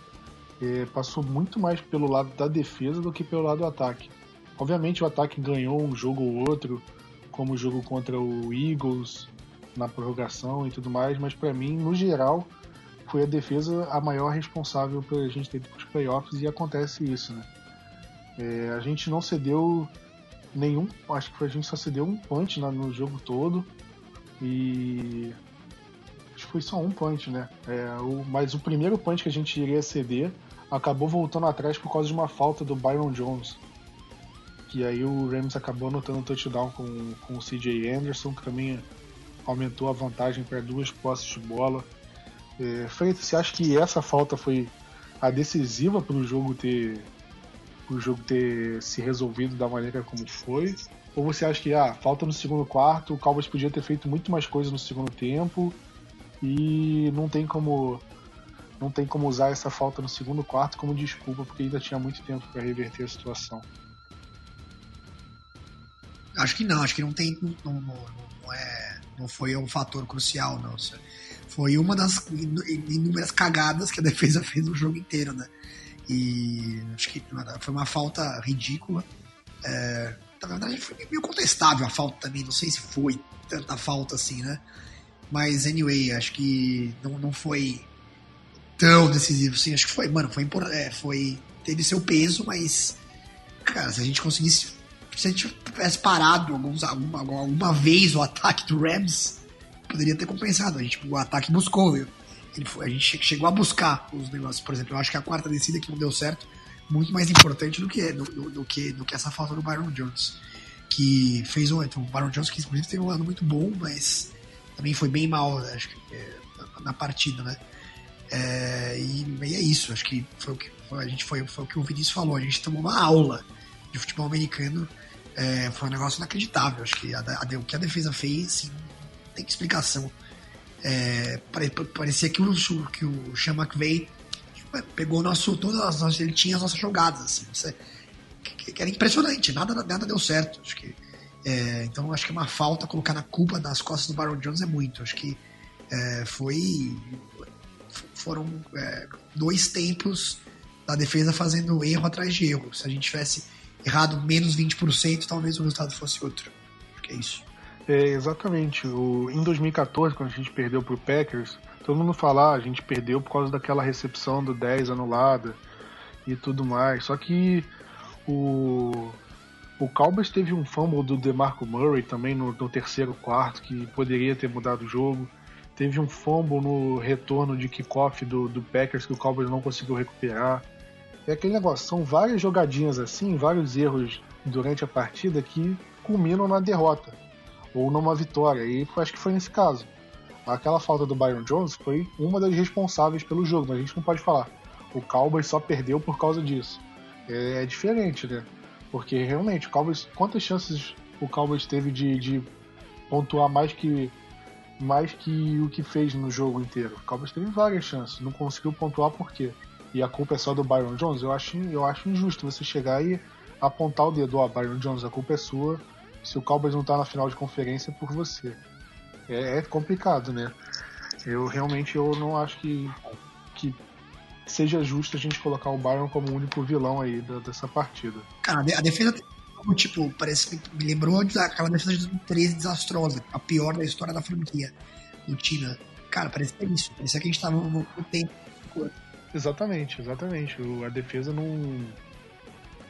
é, passou muito mais pelo lado da defesa do que pelo lado do ataque. Obviamente o ataque ganhou um jogo ou outro, como o jogo contra o Eagles na prorrogação e tudo mais, mas para mim, no geral, foi a defesa a maior responsável pela gente ter os playoffs e acontece isso, né? É, a gente não cedeu nenhum, acho que a gente só cedeu um punch no jogo todo e foi só um punch, né? É, o, mas o primeiro punch que a gente iria ceder acabou voltando atrás por causa de uma falta do Byron Jones. Que aí o Rams acabou anotando touchdown com, com o CJ Anderson, que também aumentou a vantagem para duas posses de bola. É, Freitas, você acha que essa falta foi a decisiva para o jogo ter o jogo ter se resolvido da maneira como foi? Ou você acha que ah, falta no segundo quarto, o Cowboys podia ter feito muito mais coisas no segundo tempo e não tem como não tem como usar essa falta no segundo quarto como desculpa porque ainda tinha muito tempo para reverter a situação? Acho que não, acho que não tem não, não, não é não foi um fator crucial não. Foi uma das inúmeras cagadas que a defesa fez no jogo inteiro, né? E acho que foi uma falta ridícula. É, na verdade, foi meio contestável a falta também. Não sei se foi tanta falta assim, né? Mas, anyway, acho que não, não foi tão decisivo assim. Acho que foi, mano, foi, é, foi. Teve seu peso, mas. Cara, se a gente conseguisse. Se a gente tivesse parado alguns, alguma, alguma vez o ataque do Rams, poderia ter compensado. A gente, o ataque buscou, viu? Foi, a gente chegou a buscar os negócios. Por exemplo, eu acho que a quarta descida que não deu certo, muito mais importante do que, do, do, do que, do que essa falta do Byron Jones. Que fez um. Então, o Byron Jones, que inclusive teve um ano muito bom, mas também foi bem mal, né, acho que, é, na, partida, né? É, e, e, é isso, acho que foi o que foi, a gente foi, foi o que o Vinícius falou, a gente tomou uma aula de futebol americano, é, foi um negócio inacreditável, acho que a, a, o que a defesa fez, não tem explicação. É, parecia que o, que o Sean McVay tipo, pegou nosso, todas as ele tinha as nossas jogadas, assim, você, que, que, era impressionante, nada, nada deu certo. Acho que, é, então acho que é uma falta colocar na culpa nas costas do Baron Jones é muito. Acho que é, foi foram é, dois tempos da defesa fazendo erro atrás de erro. Se a gente tivesse errado menos 20%, talvez o resultado fosse outro. Acho que é isso. É, exatamente. O, em 2014, quando a gente perdeu pro Packers, todo mundo fala, ah, a gente perdeu por causa daquela recepção do 10 anulada e tudo mais. Só que o, o Cowboys teve um fumble do DeMarco Murray também no, no terceiro quarto, que poderia ter mudado o jogo. Teve um fumble no retorno de kickoff do, do Packers que o Cowboys não conseguiu recuperar. É aquele negócio, são várias jogadinhas assim, vários erros durante a partida que culminam na derrota ou numa vitória. E acho que foi nesse caso. Aquela falta do Byron Jones foi uma das responsáveis pelo jogo, mas a gente não pode falar. O Cowboys só perdeu por causa disso. É, é diferente, né? Porque realmente, o Cowboys, quantas chances o Cowboys teve de, de pontuar mais que mais que o que fez no jogo inteiro? O Cowboys teve várias chances, não conseguiu pontuar por quê? E a culpa é só do Byron Jones? Eu acho, eu acho injusto você chegar e apontar o dedo, ó, oh, Byron Jones, a culpa é sua, se o Cowboys não tá na final de conferência é por você. É, é, complicado, né? Eu realmente eu não acho que, que seja justo a gente colocar o Byron como o único vilão aí da, dessa partida. Cara, a defesa tipo, parece que me lembrou aquela defesa de 2013 desastrosa, a pior da história da franquia do time. Cara, parecia isso, parecia que a gente tava no, tempo. Exatamente, exatamente. A defesa não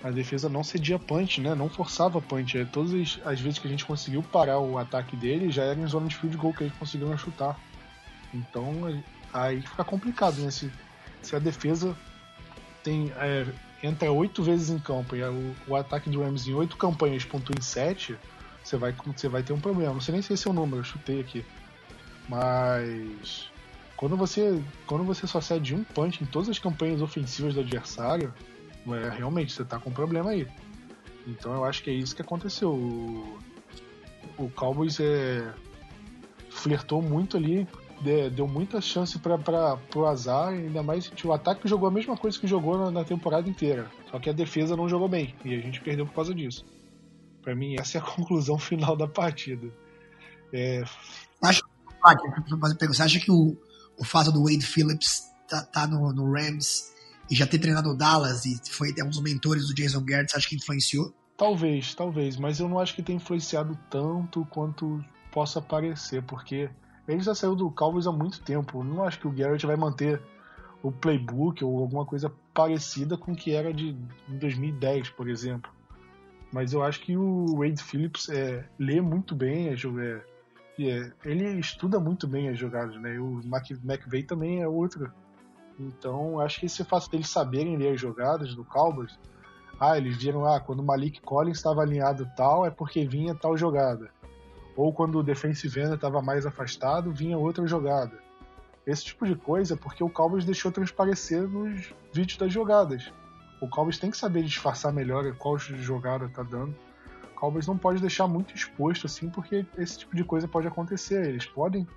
a defesa não cedia punch, né? Não forçava punch. É, todas as, vezes que a gente conseguiu parar o ataque dele, já era em zona de field goal que gente conseguiu chutar. Então aí fica complicado, né? Se, se a defesa tem é, entra oito vezes em campo e o, o, ataque do Rams em oito campanhas pontua em sete, você vai, você vai ter um problema. Não sei nem se esse é o número, eu chutei aqui. Mas quando você, quando você só cede um punch em todas as campanhas ofensivas do adversário, é, realmente, você tá com um problema aí. Então eu acho que é isso que aconteceu. O, o Cowboys é, flertou muito ali, deu muita chance para o azar, ainda mais o ataque jogou a mesma coisa que jogou na, na, temporada inteira. Só que a defesa não jogou bem e a gente perdeu por causa disso. Para mim, essa é a conclusão final da partida. É... Acho, você acha que o, o fato do Wade Phillips tá, tá no, no Rams e já ter treinado o Dallas e foi um dos mentores do Jason Garrett, você acha que influenciou? Talvez, talvez, mas eu não acho que tenha influenciado tanto quanto possa parecer, porque ele já saiu do Cowboys há muito tempo. Eu não acho que o Garrett vai manter o playbook ou alguma coisa parecida com o que era de 2010, por exemplo. Mas eu acho que o Wade Phillips é, lê muito bem, é, é, ele estuda muito bem as jogadas, né? O McVeigh também é outro. Então, acho que esse fato deles saberem ler as jogadas do Cowboys, ah, eles viram, ah, quando o Malik Collins estava alinhado tal, é porque vinha tal jogada. Ou quando o defensive end estava mais afastado, vinha outra jogada. Esse tipo de coisa é porque o Cowboys deixou transparecer nos vídeos das jogadas. O Cowboys tem que saber disfarçar melhor qual jogada tá dando. O Cowboys não pode deixar muito exposto assim, porque esse tipo de coisa pode acontecer. Eles podem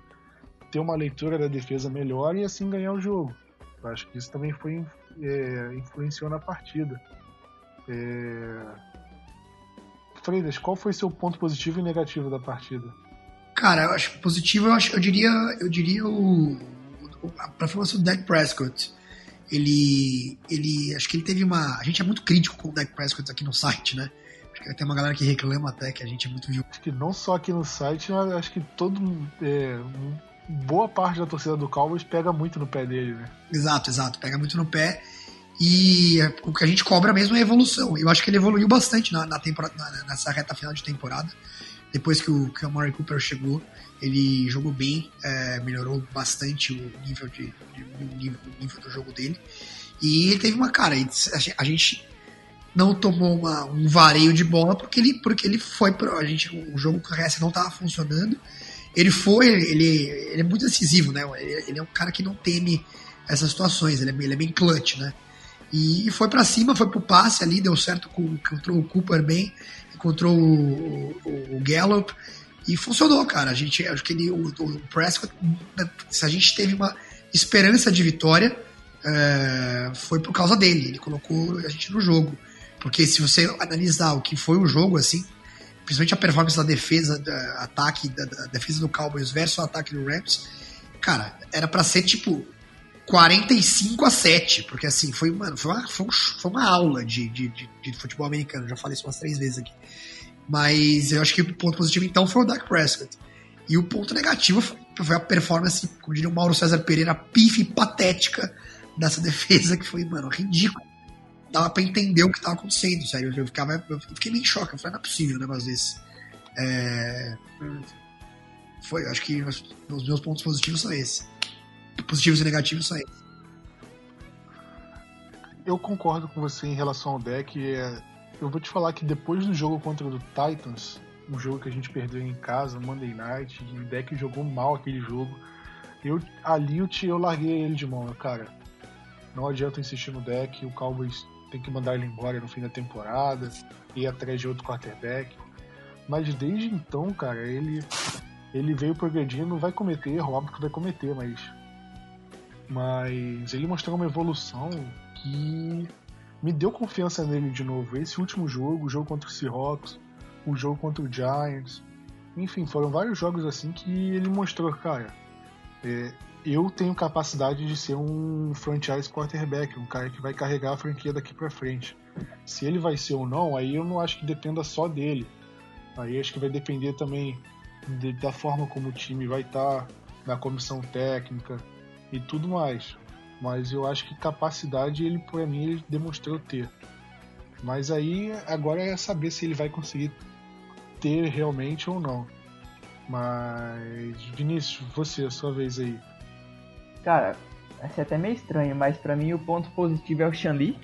ter uma leitura da defesa melhor e assim ganhar o jogo. Eu acho que isso também foi é, influenciou na partida. É... Freitas, qual foi seu ponto positivo e negativo da partida? Cara, eu acho positivo, eu acho, eu diria, eu diria o, o a performance do Dak Prescott. Ele, ele, acho que ele teve uma, a gente é muito crítico com o Dak Prescott aqui no site, né? Acho que tem uma galera que reclama até que a gente é muito viu. Acho que não só aqui no site, acho que todo é, boa parte da torcida do Cowboys pega muito no pé dele, né? Exato, exato, pega muito no pé. E o que a gente cobra mesmo é evolução. Eu acho que ele evoluiu bastante na, na temporada, na, nessa reta final de temporada. Depois que o, que o Murray Cooper chegou, ele jogou bem, é, melhorou bastante o nível, de, de, nível, nível do jogo dele. E ele teve uma cara, a gente não tomou uma, um vareio de bola porque ele, porque ele foi pro, a gente o jogo com a RS não estava funcionando. Ele foi, ele, ele é muito decisivo, né? Ele, ele, é um cara que não teme essas situações, ele é, ele é bem clutch, né? E foi para cima, foi pro passe ali, deu certo, com, encontrou o Cooper bem, encontrou o, o, o Gallup e funcionou, cara. A gente, acho que ele, o, o Prescott, se a gente teve uma esperança de vitória, é, foi por causa dele. Ele colocou a gente no jogo. Porque se você analisar o que foi o jogo, assim, principalmente a performance da defesa, da, ataque, da, da defesa do Cowboys versus o ataque do Rams, cara, era para ser tipo 45 a 7, porque assim, foi, mano, foi, uma, foi, uma aula de, de, de, de, futebol americano, já falei isso umas três vezes aqui. Mas eu acho que o ponto positivo então foi o Dak Prescott. E o ponto negativo foi a performance, como diria o Mauro César Pereira, pife patética dessa defesa, que foi, mano, ridículo. Dava pra entender o que tava acontecendo, sério. Eu, ficava, eu fiquei meio em choque, eu falei, não é possível, né, às vezes. É... Foi, acho que os meus pontos positivos são esses positivos e negativos são eles. Eu concordo com você em relação ao deck. É... Eu vou te falar que depois do jogo contra o Titans, um jogo que a gente perdeu em casa, Monday Night, o deck jogou mal aquele jogo. Eu, ali eu, te, eu larguei ele de mão, cara. Não adianta insistir no deck, o Cowboys tem que mandar ele embora no fim da temporada, ir atrás de outro quarterback. Mas desde então, cara, ele ele veio progredindo, vai cometer erro, óbvio que vai cometer, mas mas ele mostrou uma evolução que me deu confiança nele de novo. Esse último jogo, o jogo contra o Seahawks, o jogo contra o Giants, enfim, foram vários jogos assim que ele mostrou, cara, é, eu tenho capacidade de ser um franchise quarterback, um cara que vai carregar a franquia daqui para frente. Se ele vai ser ou não, aí eu não acho que dependa só dele. Aí acho que vai depender também de, da forma como o time vai estar, tá, da comissão técnica, e tudo mais. Mas eu acho que capacidade ele, para mim, ele demonstrou ter. Mas aí agora é saber se ele vai conseguir ter realmente ou não. Mas Vinícius, você, a sua vez aí. Cara, vai ser até meio estranho, mas para mim o ponto positivo é o Xanli.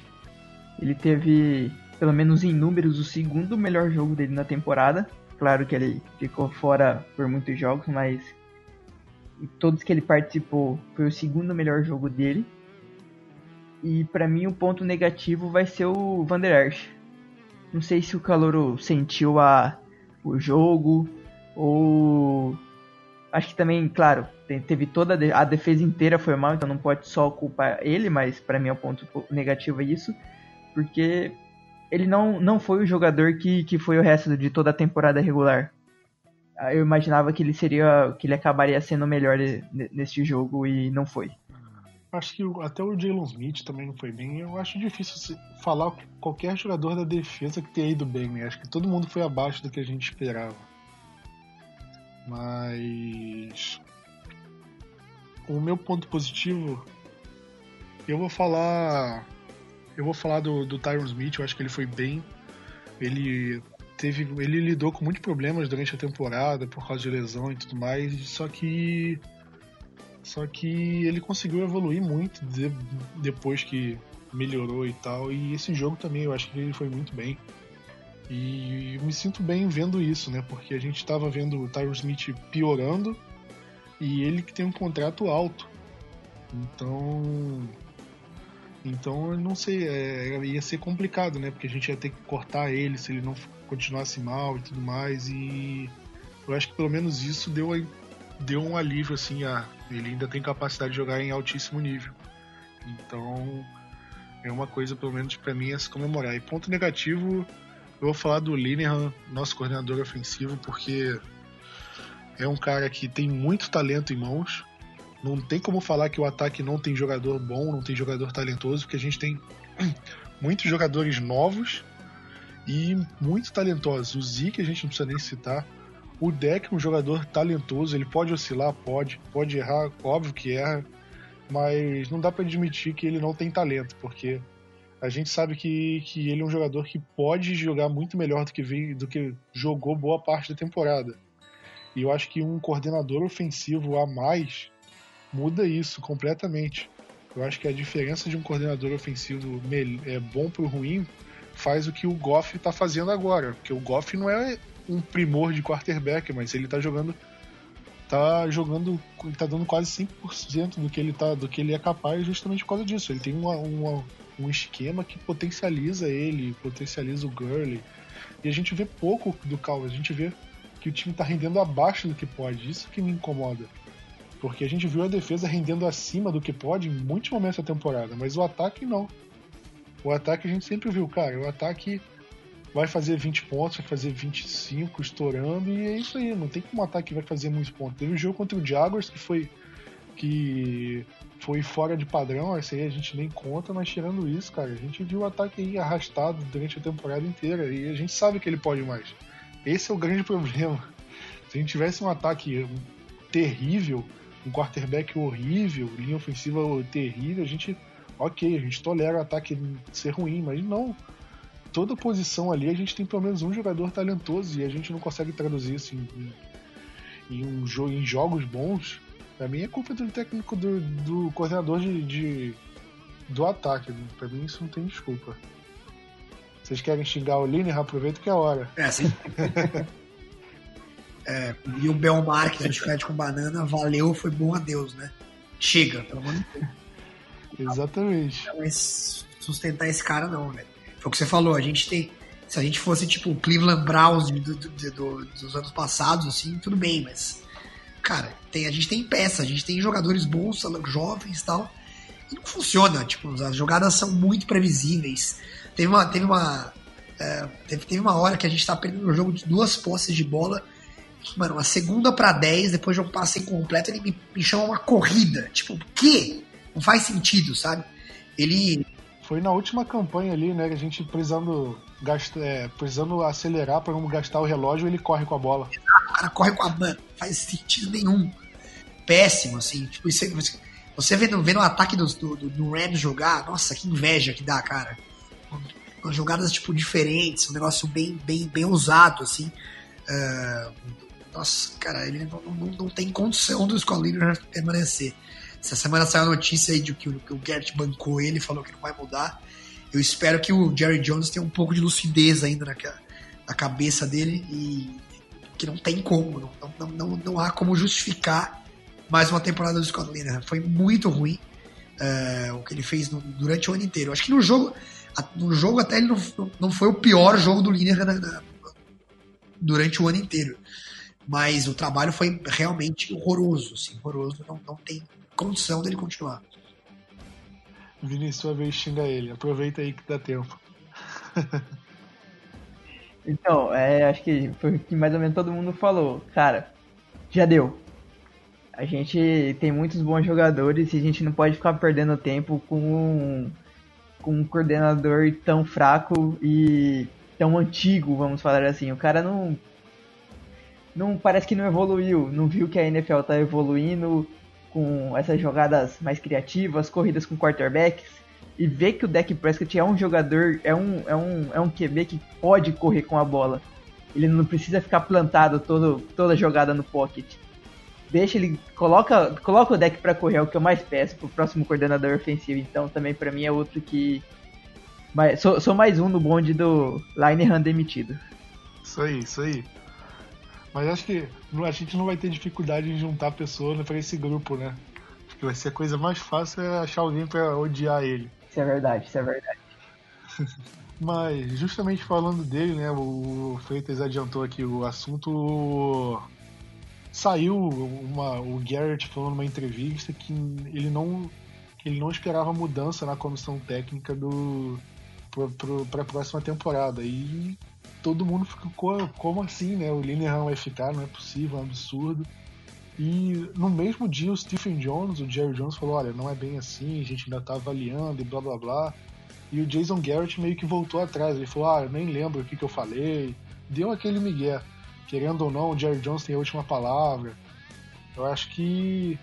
Ele teve, pelo menos em números, o segundo melhor jogo dele na temporada. Claro que ele ficou fora por muitos jogos, mas todos que ele participou foi o segundo melhor jogo dele. E para mim o ponto negativo vai ser o Van der. Não sei se o Calouro sentiu a, o jogo ou acho que também, claro, teve toda a defesa inteira foi mal, então não pode só culpar ele, mas para mim é o ponto negativo é isso, porque ele não, não foi o jogador que, que foi o resto de toda a temporada regular eu imaginava que ele seria que ele acabaria sendo melhor neste jogo e não foi. Acho que até o Jalen Smith também não foi bem. Eu acho difícil falar qualquer jogador da defesa que tenha ido bem, né? Acho que todo mundo foi abaixo do que a gente esperava. Mas o meu ponto positivo, eu vou falar, eu vou falar do, do Tyron Smith. Eu acho que ele foi bem. Ele teve, ele lidou com muitos problemas durante a temporada por causa de lesão e tudo mais, só que só que ele conseguiu evoluir muito de, depois que melhorou e tal. E esse jogo também eu acho que ele foi muito bem. E me sinto bem vendo isso, né? Porque a gente estava vendo o Tyron Smith piorando e ele que tem um contrato alto. Então. Então, não sei, é, ia ser complicado, né? Porque a gente ia ter que cortar ele se ele não continuasse mal e tudo mais. E eu acho que pelo menos isso deu, deu um alívio, assim, a, ele ainda tem capacidade de jogar em altíssimo nível. Então, é uma coisa, pelo menos para mim, a se comemorar. E ponto negativo, eu vou falar do Linehan, nosso coordenador ofensivo, porque é um cara que tem muito talento em mãos. Não tem como falar que o ataque não tem jogador bom, não tem jogador talentoso, porque a gente tem muitos jogadores novos e muito talentosos. O Zeke a gente não precisa nem citar. O Deck é um jogador talentoso, ele pode oscilar, pode, pode errar, óbvio que erra, mas não dá para admitir que ele não tem talento, porque a gente sabe que, que ele é um jogador que pode jogar muito melhor do que, veio, do que jogou boa parte da temporada. E eu acho que um coordenador ofensivo a mais muda isso completamente. Eu acho que a diferença de um coordenador ofensivo é bom pro ruim faz o que o Goff está fazendo agora. Porque o Goff não é um primor de quarterback, mas ele está jogando tá jogando, tá dando quase 5% do que ele tá, do que ele é capaz justamente por causa disso. Ele tem uma, uma, um esquema que potencializa ele, potencializa o Gurley. E a gente vê pouco do Cal, a gente vê que o time tá rendendo abaixo do que pode. Isso que me incomoda. Porque a gente viu a defesa rendendo acima do que pode em muitos momentos da temporada, mas o ataque não. O ataque a gente sempre viu, cara, o ataque vai fazer 20 pontos, vai fazer 25 estourando, e é isso aí, não tem como um ataque vai fazer muitos pontos. Teve um jogo contra o Jaguars que foi que foi fora de padrão, esse aí a gente nem conta, mas tirando isso, cara, a gente viu o ataque aí arrastado durante a temporada inteira e a gente sabe que ele pode mais. Esse é o grande problema. Se a gente tivesse um ataque terrível, um quarterback horrível, linha ofensiva terrível, a gente, ok, a gente tolera o ataque ser ruim, mas não toda posição ali a gente tem pelo menos um jogador talentoso e a gente não consegue traduzir isso em, em, um em jogos bons. Pra mim é culpa do técnico do, do coordenador de, de, do ataque. Pra mim isso não tem desculpa. Vocês querem xingar o Linear? Aproveita que é a hora. É, sim. é, e o Belmar, que chiclete com banana, valeu, foi bom a Deus, né? Chega, pelo amor de Deus. Exatamente. Não vai sustentar esse cara, não, velho. Foi o que você falou, a gente tem. Se a gente fosse tipo o Cleveland Browns do, do, do, dos anos passados, assim, tudo bem, mas. Cara, tem, a gente tem peça, a gente tem jogadores bons, jovens e tal. E não funciona, tipo, as jogadas são muito previsíveis. Teve uma. Teve uma. É, teve, teve uma hora que a gente tá perdendo um jogo de duas posses de bola. Mano, uma segunda para 10, depois de um passe incompleto, ele me, me chama uma corrida. Tipo, o quê? Não faz sentido, sabe? Ele, foi na última campanha ali, né? A gente precisando, gastar, é, precisando acelerar para não gastar o relógio, ele corre com a bola. O cara corre com a mão, faz sentido nenhum. Péssimo, assim. Tipo, isso, você vendo, vendo o ataque do, do, do Rams jogar, nossa, que inveja que dá, cara. Umas jogadas, tipo, diferentes, um negócio bem, bem, bem usado, assim. Uh, nossa, cara, ele não, não, não tem condição do Scolino permanecer. Essa semana saiu a notícia aí de que o, que o Garrett bancou ele, falou que não vai mudar. Eu espero que o Jerry Jones tenha um pouco de lucidez ainda na, na cabeça dele e que não tem como, não, não, não, não há como justificar mais uma temporada do Scott Linehan. Foi muito ruim uh, o que ele fez no, durante o ano inteiro. Acho que no jogo, no jogo até ele não, não foi o pior jogo do Linehan na, na, durante o ano inteiro. Mas o trabalho foi realmente horroroso, assim, horroroso. Não, não tem condição dele continuar. Vini, sua vez xinga ele. Aproveita aí que dá tempo. então, é, acho que foi o que mais ou menos todo mundo falou. Cara, já deu. A gente tem muitos bons jogadores e a gente não pode ficar perdendo tempo com um, com um coordenador tão fraco e tão antigo, vamos falar assim. O cara não não parece que não evoluiu, não viu que a NFL tá evoluindo, com essas jogadas mais criativas, corridas com quarterbacks, e ver que o Dak Prescott é um jogador, é um, é um, é um QB que pode correr com a bola. Ele não precisa ficar plantado todo, toda jogada no pocket. Deixa ele. Coloca, coloca o deck para correr, é o que eu mais peço pro próximo coordenador ofensivo. Então também para mim é outro que. Mas, sou, sou mais um no bonde do Linehan demitido. Isso aí, isso aí. Mas acho que a gente não vai ter dificuldade em juntar pessoas para esse grupo, né? Acho que vai ser a coisa mais fácil é achar alguém para odiar ele. Isso é verdade, isso é verdade. Mas justamente falando dele, né, o Freitas adiantou aqui o assunto. Saiu uma, o Garrett falando numa entrevista que ele não, ele não esperava mudança na comissão técnica do para a próxima temporada. E todo mundo ficou como assim, né? O Linehan vai ficar, não é possível, é um absurdo. E no mesmo dia o Stephen Jones, o Jerry Jones falou, olha, não é bem assim, a gente ainda tá avaliando e blá blá blá. E o Jason Garrett meio que voltou atrás. Ele falou: Ah, eu nem lembro o que, que eu falei. Deu aquele migué. Querendo ou não, o Jerry Jones tem a última palavra. Eu acho que.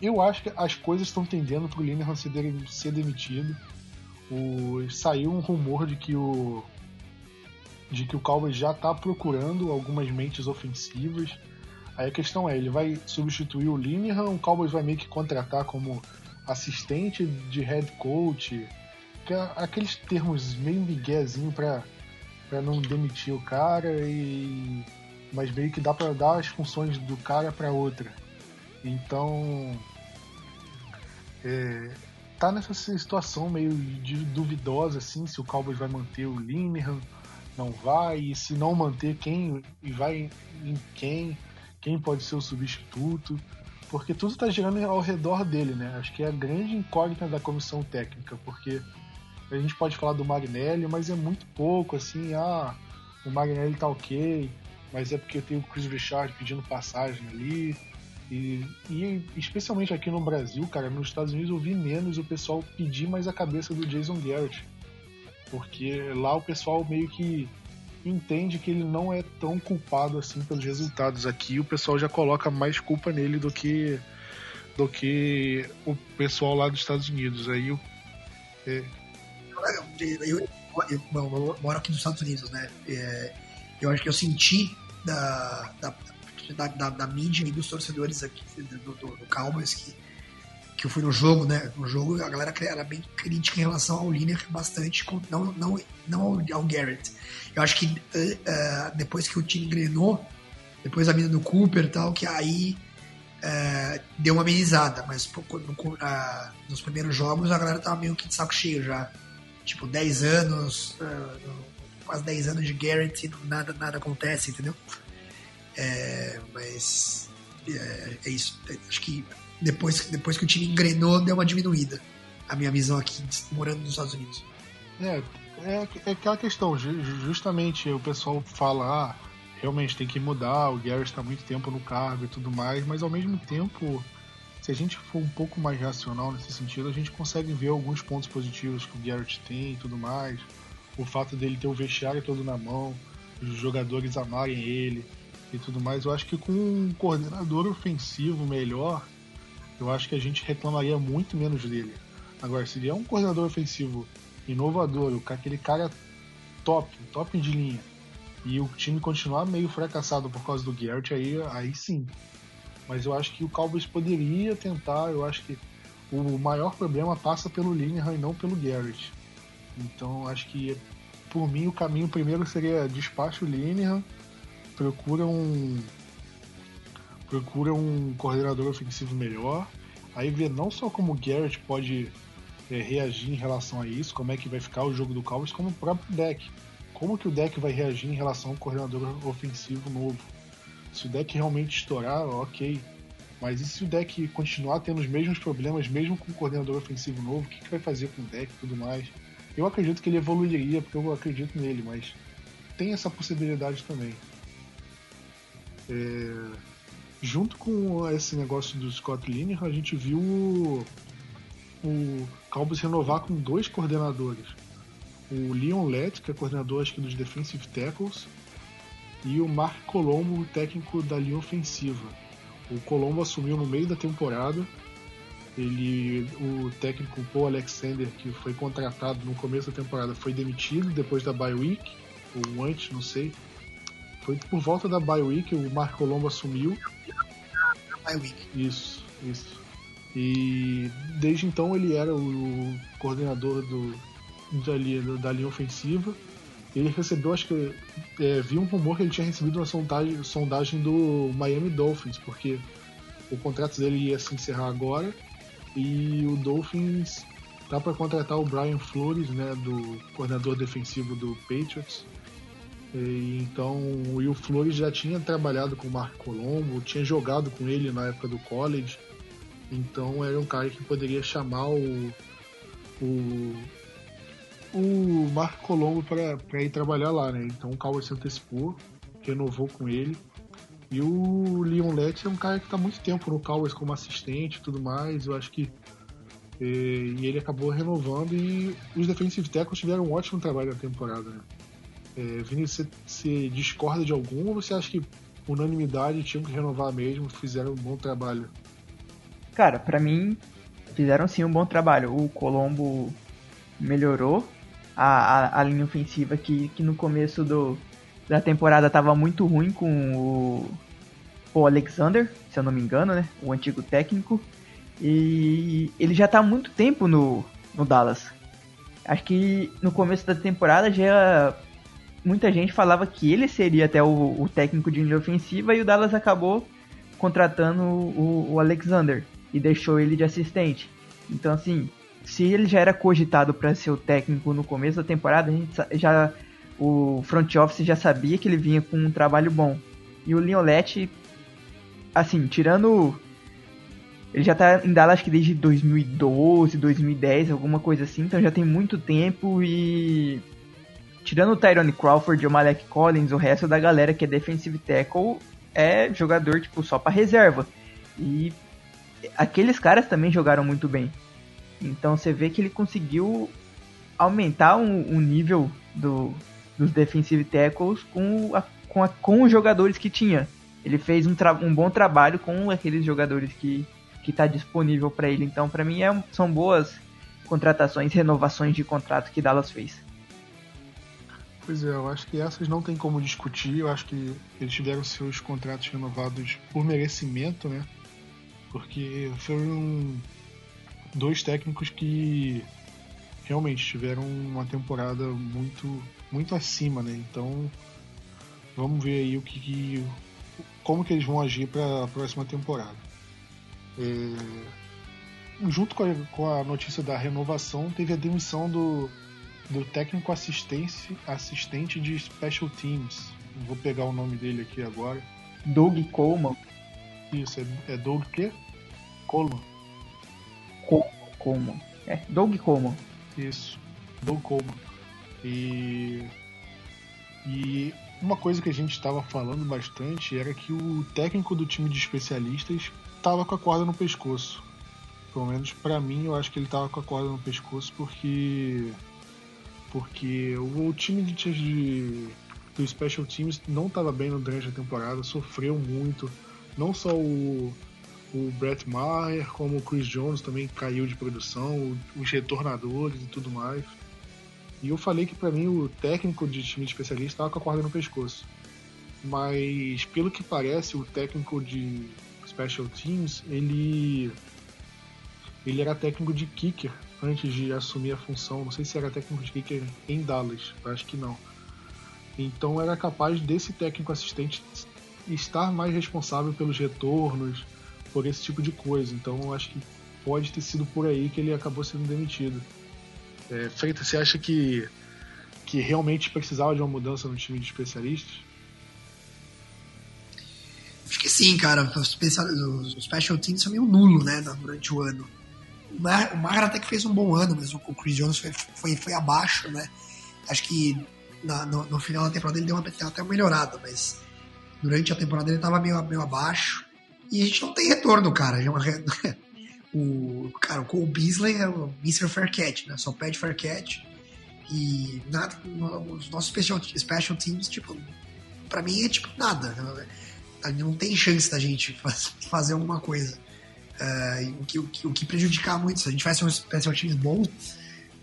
Eu acho que as coisas estão tendendo pro Linehan ser, ser demitido. O... Saiu um rumor de que o. De que o Cowboys já está procurando algumas mentes ofensivas. Aí a questão é, ele vai substituir o Linehan, o Cowboys vai meio que contratar como assistente de head coach, aqueles termos meio miguezinho pra, pra não demitir o cara e mas meio que dá para dar as funções do cara para outra. Então é, tá nessa situação meio de duvidosa assim se o Cowboys vai manter o Linehan, não vai e se não manter quem e vai em quem, quem pode ser o substituto, porque tudo está girando ao redor dele, né? Acho que é a grande incógnita da comissão técnica, porque a gente pode falar do Magnelli, mas é muito pouco, assim, ah, o Magnelli tá ok, mas é porque tem o Chris Richard pedindo passagem ali. E, e, especialmente aqui no Brasil, cara, nos Estados Unidos eu vi menos o pessoal pedir mais a cabeça do Jason Garrett. Porque lá o pessoal meio que entende que ele não é tão culpado assim pelos resultados. Aqui o pessoal já coloca mais culpa nele do que do que o pessoal lá dos Estados Unidos. Aí é, eu, eu, eu, moro aqui nos Estados Unidos, né? É, eu acho que eu senti da, da, da, da, mídia e dos torcedores aqui do, do, do que, que eu fui no jogo, né? No jogo a galera era bem crítica em relação ao Lineker, bastante, não, não, não ao, Garrett. Eu acho que uh, uh, depois que o time engrenou, depois da vida do Cooper e tal, que aí uh, deu uma amenizada, mas no, nos primeiros jogos a galera tava meio que de saco cheio já tipo, 10 anos, uh, quase 10 anos de Garrett e nada, nada acontece, entendeu? É, mas é, é, isso. Acho que depois, depois que o time engrenou, deu uma diminuída. A minha visão aqui, morando nos Estados Unidos. É, é, é aquela questão, justamente o pessoal fala, ah, realmente tem que mudar, o Garrett está muito tempo no cargo e tudo mais, mas ao mesmo tempo se a gente for um pouco mais racional nesse sentido, a gente consegue ver alguns pontos positivos que o Garrett tem e tudo mais. O fato dele ter o vestiário todo na mão, os jogadores amarem ele e tudo mais. Eu acho que com um coordenador ofensivo melhor, eu acho que a gente reclamaria muito menos dele. Agora, se ele é um coordenador ofensivo inovador, aquele cara top, top de linha, e o time continuar meio fracassado por causa do Garrett, aí, aí sim, mas eu acho que o Cowboys poderia tentar. Eu acho que o maior problema passa pelo Linehan e não pelo Garrett. Então acho que por mim o caminho primeiro seria despacho o Linehan, procura um procura um coordenador ofensivo melhor, aí vê não só como o Garrett pode é, reagir em relação a isso, como é que vai ficar o jogo do Cowboys, como o próprio deck. Como que o deck vai reagir em relação ao coordenador ofensivo novo? Se o deck realmente estourar, ok. Mas e se o deck continuar tendo os mesmos problemas, mesmo com o coordenador ofensivo novo, o que, que vai fazer com o deck e tudo mais? Eu acredito que ele evoluiria, porque eu acredito nele, mas tem essa possibilidade também. É... Junto com esse negócio do Scott Lineker, a gente viu o, o Cowboys renovar com dois coordenadores. O Leon Lett, que é coordenador acho que dos Defensive Tackles, e o Mark Colombo, técnico da linha ofensiva. O Colombo assumiu no meio da temporada. Ele, o técnico Paul Alexander, que foi contratado no começo da temporada, foi demitido depois da bye week, ou antes, não sei. Foi por volta da bye week, o Marco Colombo assumiu. Bye week. Isso, isso. E desde então ele era o coordenador do, da, linha, da linha ofensiva. Ele recebeu, acho que. É, vi um rumor que ele tinha recebido uma sondagem, sondagem do Miami Dolphins, porque o contrato dele ia se encerrar agora. E o Dolphins tá para contratar o Brian Flores, né, do coordenador defensivo do Patriots. E, então o Flores já tinha trabalhado com o Marco Colombo, tinha jogado com ele na época do college. Então era um cara que poderia chamar o, o, o Marco Colombo para ir trabalhar lá, né? Então o Cowboys se antecipou, renovou com ele. E o Leon Lett é um cara que está muito tempo no Cowboys como assistente e tudo mais. Eu acho que e, eh, e, ele acabou renovando e os defensive tackles tiveram um ótimo trabalho na temporada. Né? É, Vini, você, você discorda de algum ou você acha que unanimidade tinham que renovar mesmo, fizeram um bom trabalho? Cara, para mim fizeram sim um bom trabalho. O Colombo melhorou a, a, a linha ofensiva que, que no começo do, da temporada estava muito ruim com o, o Alexander, se eu não me engano, né? O antigo técnico. E ele já está há muito tempo no, no Dallas. Acho que no começo da temporada já muita gente falava que ele seria até o, o técnico de linha ofensiva e o Dallas acabou contratando o, o Alexander e deixou ele de assistente. Então assim, se ele já era cogitado para ser o técnico no começo da temporada, a gente já o front office já sabia que ele vinha com um trabalho bom. E o Leonetti, assim, tirando. Ele já tá em Dallas acho que desde 2012, 2010, alguma coisa assim, então já tem muito tempo e. Tirando o Tyrone Crawford e o Malek Collins, o resto da galera que é defensive tackle é jogador, tipo, só para reserva. E aqueles caras também jogaram muito bem. Então você vê que ele conseguiu aumentar o um, um nível do, dos defensive tackles com, a, com, a, com os jogadores que tinha. Ele fez um, um bom trabalho com aqueles jogadores que que está disponível para ele. Então, para mim, é, são boas contratações, renovações de contrato que Dallas fez. Pois é, eu acho que essas não tem como discutir. Eu acho que eles tiveram seus contratos renovados por merecimento, né? Porque foram dois técnicos que realmente tiveram uma temporada muito muito acima, né? Então vamos ver aí o que, que como que eles vão agir para a próxima temporada. É, junto com a, com a, notícia da renovação, teve a demissão do, do técnico assistente, assistente de Special Teams. Vou pegar o nome dele aqui agora. Doug Coleman. Isso, é, é Doug quê? Coleman. Coleman. É, Doug Coleman. Isso, Doug Coleman. E, e uma coisa que a gente estava falando bastante era que o técnico do time de especialistas estava com a corda no pescoço. Pelo menos para mim, eu acho que ele estava com a corda no pescoço porque porque o, time de, de do Special Teams não estava bem durante a temporada, sofreu muito. Não só o, o Brett Maher, como o Chris Jones também caiu de produção, os retornadores e tudo mais. E eu falei que para mim o técnico de time de especialista estava com a corda no pescoço. Mas pelo que parece, o técnico de Special Teams, ele ele era técnico de kicker antes de assumir a função. Não sei se era técnico de kicker em Dallas, acho que não. Então era capaz desse técnico assistente estar mais responsável pelos retornos, por esse tipo de coisa. Então acho que pode ter sido por aí que ele acabou sendo demitido. É, Freitas, você acha que, que realmente precisava de uma mudança no time de especialistas? Acho que sim, cara. Os, os special teams são meio nulo, né, durante o ano. O Mar, até que fez um bom ano, mas o Chris Jones foi, foi, foi abaixo, né? Acho que na, no, no, final da temporada ele deu uma, até uma melhorada, mas durante a temporada ele estava meio, meio abaixo. E a gente não tem retorno, cara. É uma, O, cara, o Cole Beasley é o Mr. Faircat, né? Só pede Faircat. E nada, os nossos special, special teams, tipo, pra mim é tipo nada. Não tem chance da gente fazer alguma coisa. Uh, o, que, o, que, o que prejudicar muito. Se a gente tivesse um special teams bom,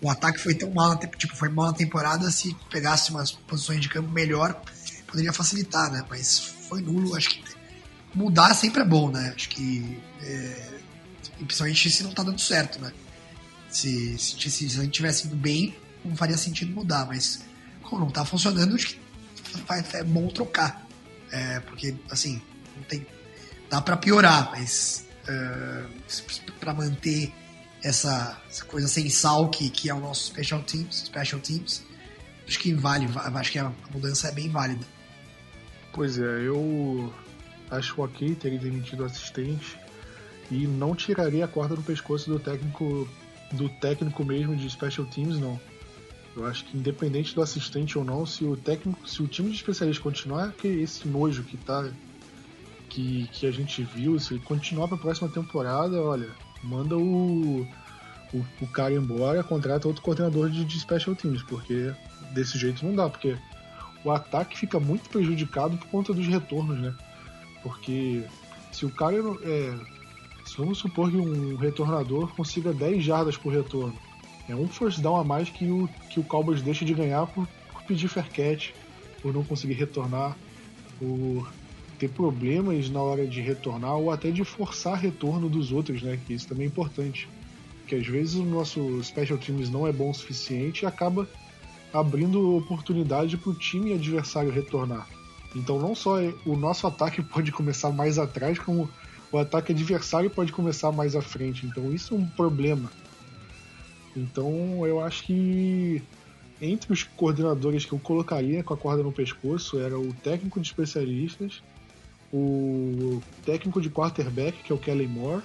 o ataque foi tão mal, tipo, foi mal na temporada. Se pegasse umas posições de campo melhor, poderia facilitar, né? Mas foi nulo, acho que mudar sempre é bom, né? Acho que. É, principalmente se não tá dando certo, né? Se, se, se, a gente tivesse indo bem, não faria sentido mudar, mas como não tá funcionando, acho que é bom trocar. É, porque, assim, não tem. Dá para piorar, mas uh, para manter essa, essa, coisa sem sal que, que é o nosso special teams, special teams, acho que vale, acho que a mudança é bem válida. Pois é, eu acho ok ter demitido o assistente e não tiraria a corda do pescoço do técnico do técnico mesmo de special teams não. Eu acho que independente do assistente ou não, se o técnico, se o time de especialistas continuar que esse nojo que tá que, que a gente viu, se continuar para a próxima temporada, olha, manda o, o, o, cara embora, contrata outro coordenador de, de special teams, porque desse jeito não dá, porque o ataque fica muito prejudicado por conta dos retornos, né? Porque se o cara é, vamos supor que um retornador consiga 10 jardas por retorno, é um first down a mais que o, que o Cowboys deixa de ganhar por, por pedir fair catch, por não conseguir retornar, por ter problemas na hora de retornar ou até de forçar retorno dos outros, né? Que isso também é importante. Que às vezes o nosso special teams não é bom o suficiente e acaba abrindo oportunidade para o time adversário retornar. Então não só o nosso ataque pode começar mais atrás, como o ataque adversário pode começar mais à frente. Então isso é um problema. Então eu acho que entre os coordenadores que eu colocaria com a corda no pescoço era o técnico de especialistas, o técnico de quarterback, que é o Kelly Moore,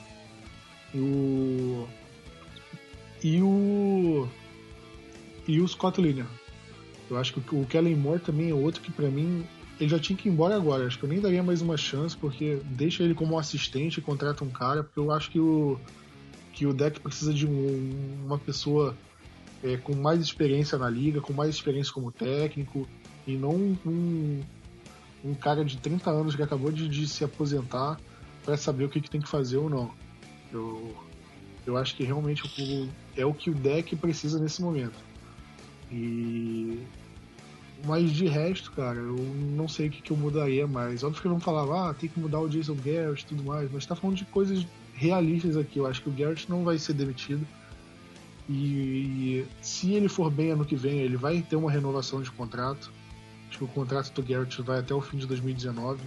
e o e o e o Scott Linear. Eu acho que o Kellen Moore também é outro que para mim ele já tinha que ir embora agora. Acho que eu nem daria mais uma chance, porque deixa ele como assistente e contrata um cara, porque eu acho que o, que o deck precisa de um, uma pessoa é, com mais experiência na liga, com mais experiência como técnico, e não um, um cara de 30 anos que acabou de, de se aposentar para saber o que, que, tem que fazer ou não. Eu, eu acho que realmente o, é o que o deck precisa nesse momento. E mas de resto, cara, eu não sei o que, que eu mudaria mais. Óbvio que eu não falava, ah, tem que mudar o Jason Garrett e tudo mais, mas tá falando de coisas realistas aqui. Eu acho que o Garrett não vai ser demitido. E, se ele for bem ano que vem, ele vai ter uma renovação de contrato. Acho que o contrato do Garrett vai até o fim de 2019.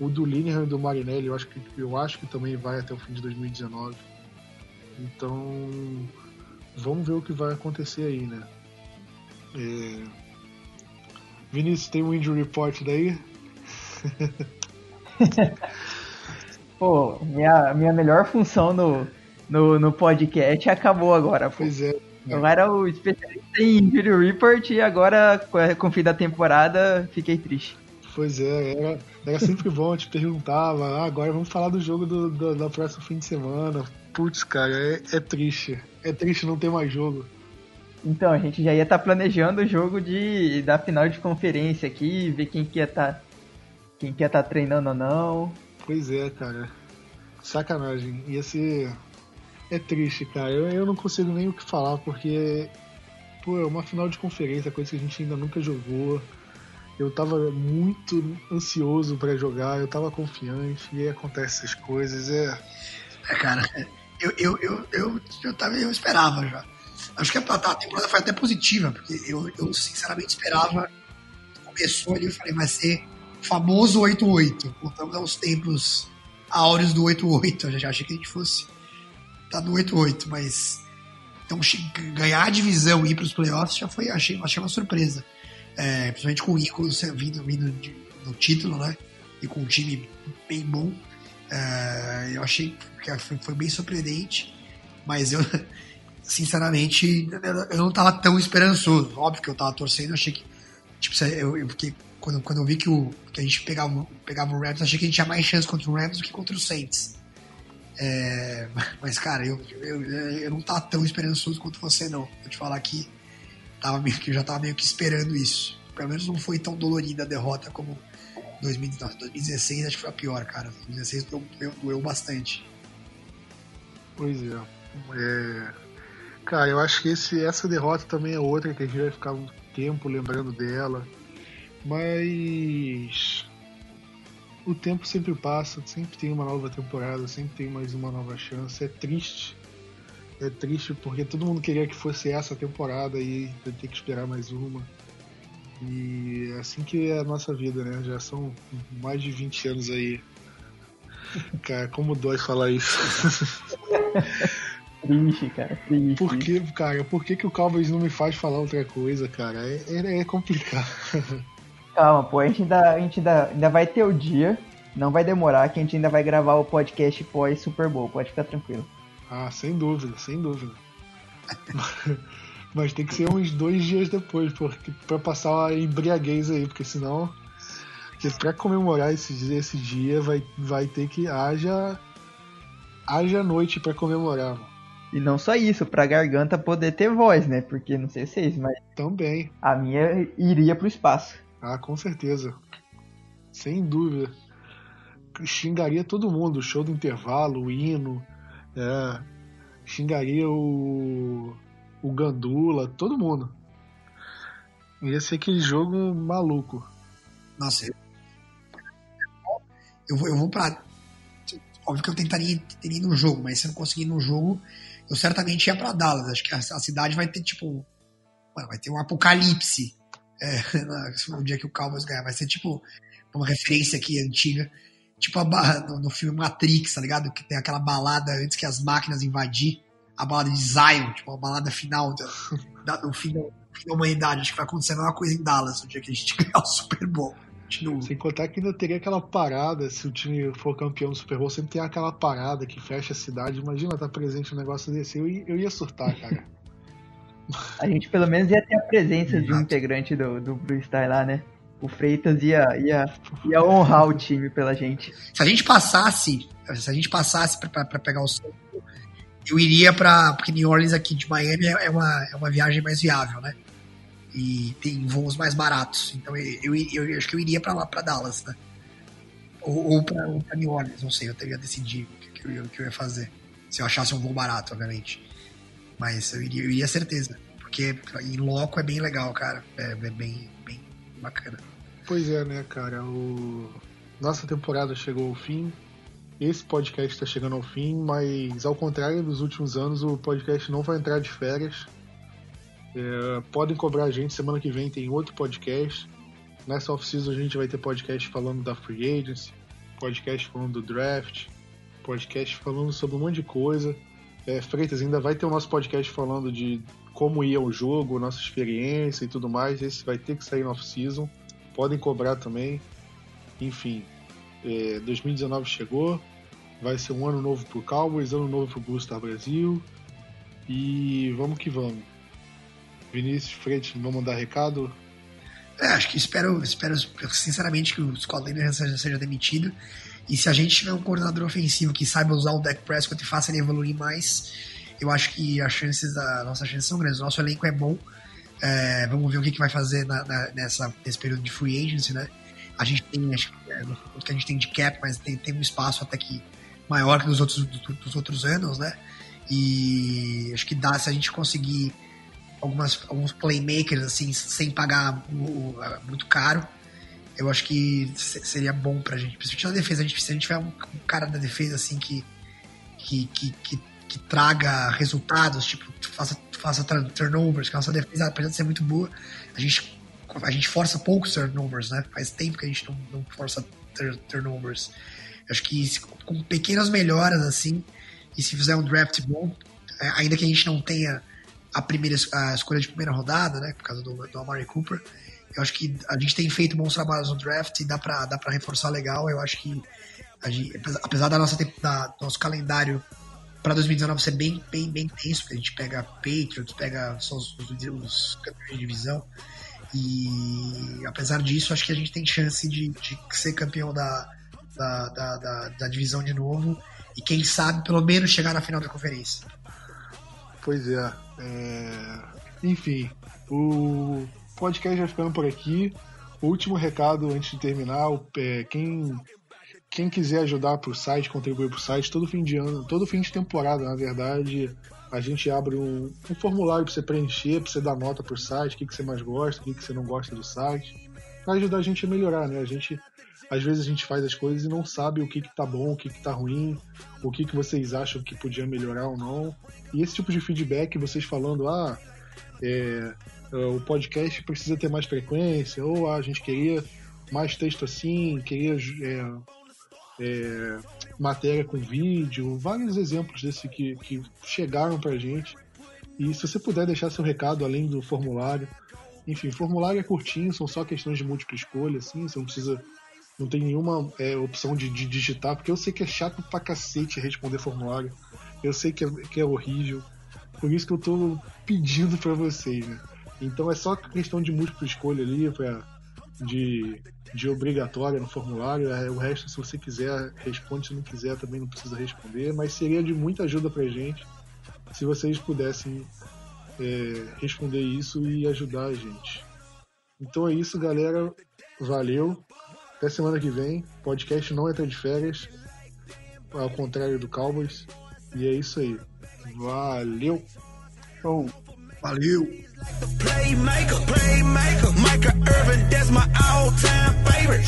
O do Linehan e do Marinelli, eu acho que, eu acho que também vai até o fim de 2019. Então, vamos ver o que vai acontecer aí, né? É Vinícius, tem um injury report daí? Pô, minha, minha melhor função no, no, no podcast acabou agora. Pô. Pois é. Eu era o especialista em injury report e agora, com o fim da temporada, fiquei triste. Pois é, era, era sempre bom, eu te perguntava, ah, agora vamos falar do jogo do, do, do próximo fim de semana. Putz, cara, é, é triste. É triste não ter mais jogo. Então, a gente já ia estar tá planejando o jogo de, da final de conferência aqui, ver quem que ia estar tá, quem que ia estar tá treinando ou não. Pois é, cara. Sacanagem. Ia ser. É triste, cara. Eu, eu não consigo nem o que falar, porque. Pô, é uma final de conferência, coisa que a gente ainda nunca jogou. Eu tava muito ansioso para jogar, eu tava confiante, e aí acontece essas coisas. É. É, cara, eu, eu, eu, eu, eu, tava, eu esperava já. Acho que a, a temporada foi até positiva, porque eu, eu sinceramente esperava. Começou ali, eu falei, vai ser famoso 8-8. Voltamos aos tempos áureos do 8-8. Eu já achei que a gente fosse tá no 8-8, mas. Então, ganhar a divisão e ir para os playoffs já foi, achei, achei uma surpresa. É, principalmente com o Eagles vindo, vindo de, no título, né? E com um time bem bom. É, eu achei que foi, foi bem surpreendente, mas eu, sinceramente, eu não tava tão esperançoso. Óbvio que eu tava torcendo, achei que. Tipo, eu, eu. Quando, quando eu vi que, o, que a gente pegava, pegava o Rams, achei que a gente tinha mais chance contra o Rams do que contra o Saints. É, mas, cara, eu, eu, eu não tava tão esperançoso quanto você, não. Vou te falar que, tava meio, que eu já tava meio que esperando isso. Pelo menos não foi tão dolorida a derrota como 2019. 2016 acho que foi a pior, cara. 2016 doeu, doeu bastante. Pois é. é Cara, eu acho que esse, essa derrota também é outra que a gente vai ficar um tempo lembrando dela. Mas o tempo sempre passa, sempre tem uma nova temporada, sempre tem mais uma nova chance. É triste. É triste porque todo mundo queria que fosse essa temporada e vai ter que esperar mais uma. E é assim que é a nossa vida, né? Já são mais de 20 anos aí. Cara, como dói falar isso. triste, cara, triste. Por que, cara, por que, que o Cowboys não me faz falar outra coisa, cara? É, é, é complicado. Calma, pô, a gente, ainda, a gente ainda, ainda vai ter o dia, não vai demorar, que a gente ainda vai gravar o podcast pós Super Bowl, pode ficar tranquilo. Ah, sem dúvida, sem dúvida. Mas tem que ser uns dois dias depois, porque pra passar a embriaguez aí, porque senão. Porque pra comemorar esse, esse dia vai, vai ter que haja. haja noite pra comemorar, mano. E não só isso, pra garganta poder ter voz, né? Porque não sei vocês, mas. Também. A minha iria pro espaço. Ah, com certeza. Sem dúvida. Xingaria todo mundo, o show do intervalo, o hino. É, xingaria o o Gandula, todo mundo. Ia ser aquele jogo maluco. Nossa, eu, eu vou, eu vou pra. Óbvio que eu tentaria ter ido no jogo, mas se eu não conseguir ir no jogo, eu certamente ia pra Dallas. Acho que a, a cidade vai ter, tipo. Mano, vai ter um apocalipse é, no dia que o Cowboys ganhar. Vai ser tipo uma referência aqui antiga. Tipo a no, no filme Matrix, tá ligado? Que tem aquela balada antes que as máquinas invadir a balada de Zion, tipo, a balada final do, da, do fim, da, da humanidade. Acho que vai acontecer a mesma coisa em Dallas no dia que a gente ganhar o Super Bowl. Continua. Sem contar que ainda teria aquela parada, se o time for campeão do Super Bowl, sempre tem aquela parada que fecha a cidade. Imagina estar presente no negócio desse. Eu, eu ia surtar, cara. A gente pelo menos ia ter a presença de um integrante do, do Blue Star lá, né? O Freitas ia, ia, ia honrar o time pela gente. Se a gente passasse, se a gente passasse para pegar o Super eu iria para porque New Orleans aqui de Miami é uma, é uma viagem mais viável, né? E tem voos mais baratos. Então eu, eu, eu acho que eu iria para lá, para Dallas, né? Ou, ou para New Orleans, não sei, eu teria decidir o que, eu, que eu ia fazer. Se eu achasse um voo barato, obviamente. Mas eu iria, eu iria certeza. Porque em loco é bem legal, cara. É, é bem, bem bacana. Pois é, né, cara? O... Nossa temporada chegou ao fim esse podcast está chegando ao fim, mas ao contrário dos últimos anos, o podcast não vai entrar de férias. É, podem cobrar a gente, semana que vem tem outro podcast. Nessa off-season a gente vai ter podcast falando da Free Agency, podcast falando do draft, podcast falando sobre um monte de coisa. É, Freitas, ainda vai ter o nosso podcast falando de como ia o jogo, nossa experiência e tudo mais. Esse vai ter que sair na off-season. Podem cobrar também. Enfim, é, 2019 chegou, vai ser um ano novo pro Cowboys, ano novo pro Blue Star Brasil. E vamos que vamos. Vinícius Freitas, vamos mandar recado? É, acho que espero, espero sinceramente que o Scott seja, seja demitido. E se a gente tiver um coordenador ofensivo que saiba usar o Dak Prescott e faça ele evoluir mais, eu acho que as chances da nossa chances são grandes. O nosso elenco é bom. É, vamos ver o que, que vai fazer na, na, nessa, nesse período de free agency, né? A gente tem, acho é, que a gente tem de cap, mas tem, tem um espaço até que maior que dos outros, dos outros anos, né? E acho que dá se a gente conseguir algumas, alguns playmakers assim, sem pagar muito caro. Eu acho que seria bom pra gente, principalmente na defesa. A gente, se a gente tiver um, cara da defesa assim que, que, que, que, que traga resultados, tipo, faça, faça turnovers, que a nossa defesa, apesar de ser muito boa, a gente a gente força poucos turnovers, né? Faz tempo que a gente não, não força turnovers. Acho que com pequenas melhoras assim, e se fizer um draft bom, é, ainda que a gente não tenha a primeira a escolha de primeira rodada, né, por causa do, do Amari Cooper, eu acho que a gente tem feito bons trabalhos no draft e dá para dá pra reforçar legal. Eu acho que gente, apesar da nossa da, nosso calendário para 2019 ser bem bem bem tenso, porque a gente pega Patriots, pega só os, os, os campeões de divisão, e apesar disso, acho que a gente tem chance de, de ser campeão da, da, da, da, da divisão de novo e quem sabe pelo menos chegar na final da conferência. Pois é. é... Enfim, o podcast vai ficando por aqui. O último recado antes de terminar, é, quem, quem quiser ajudar pro site, contribuir pro site, todo fim de ano, todo fim de temporada, na verdade, a gente abre um, um formulário para você preencher, para você dar nota pro site, o que, que você mais gosta, o que, que você não gosta do site. para ajudar a gente a melhorar, né? A gente às vezes a gente faz as coisas e não sabe o que que tá bom, o que que tá ruim, o que que vocês acham que podia melhorar ou não. E esse tipo de feedback, vocês falando, ah, é, é o podcast precisa ter mais frequência, ou ah, a gente queria mais texto assim, queria é, é, matéria com vídeo, vários exemplos desse que, que chegaram pra gente. E se você puder deixar seu recado além do formulário, enfim, formulário é curtinho, são só questões de múltipla escolha, assim, você não precisa não tem nenhuma é, opção de, de, digitar, porque eu sei que é chato pra cacete responder formulário. Eu sei que é, que é horrível. Por isso que eu tô pedindo para vocês, né? Então é só questão de múltipla escolha ali, pra, de, de obrigatória no formulário. É, o resto, se você quiser, responde. Se não quiser, também não precisa responder. Mas seria de muita ajuda pra gente se vocês pudessem é, responder isso e ajudar a gente. Então é isso, galera. Valeu. Até semana que vem. Podcast não entra de férias. Ao contrário do Cowboys. E é isso aí. Valeu! Oh, valeu! Playmaker, playmaker, Micah Irvin, that's my all-time favorite.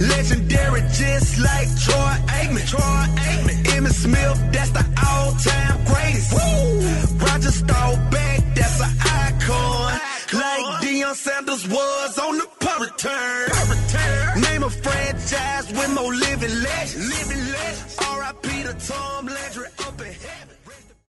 Legendary, just like Troy Aikman. Troy Aikman. Emmitt Smith, that's the all-time greatest. Woo! Roger Staubach, that's an icon. Like Deion Sanders was on the return. Name a franchise with more living legends. Living legends. R.I.P. to Tom Landry.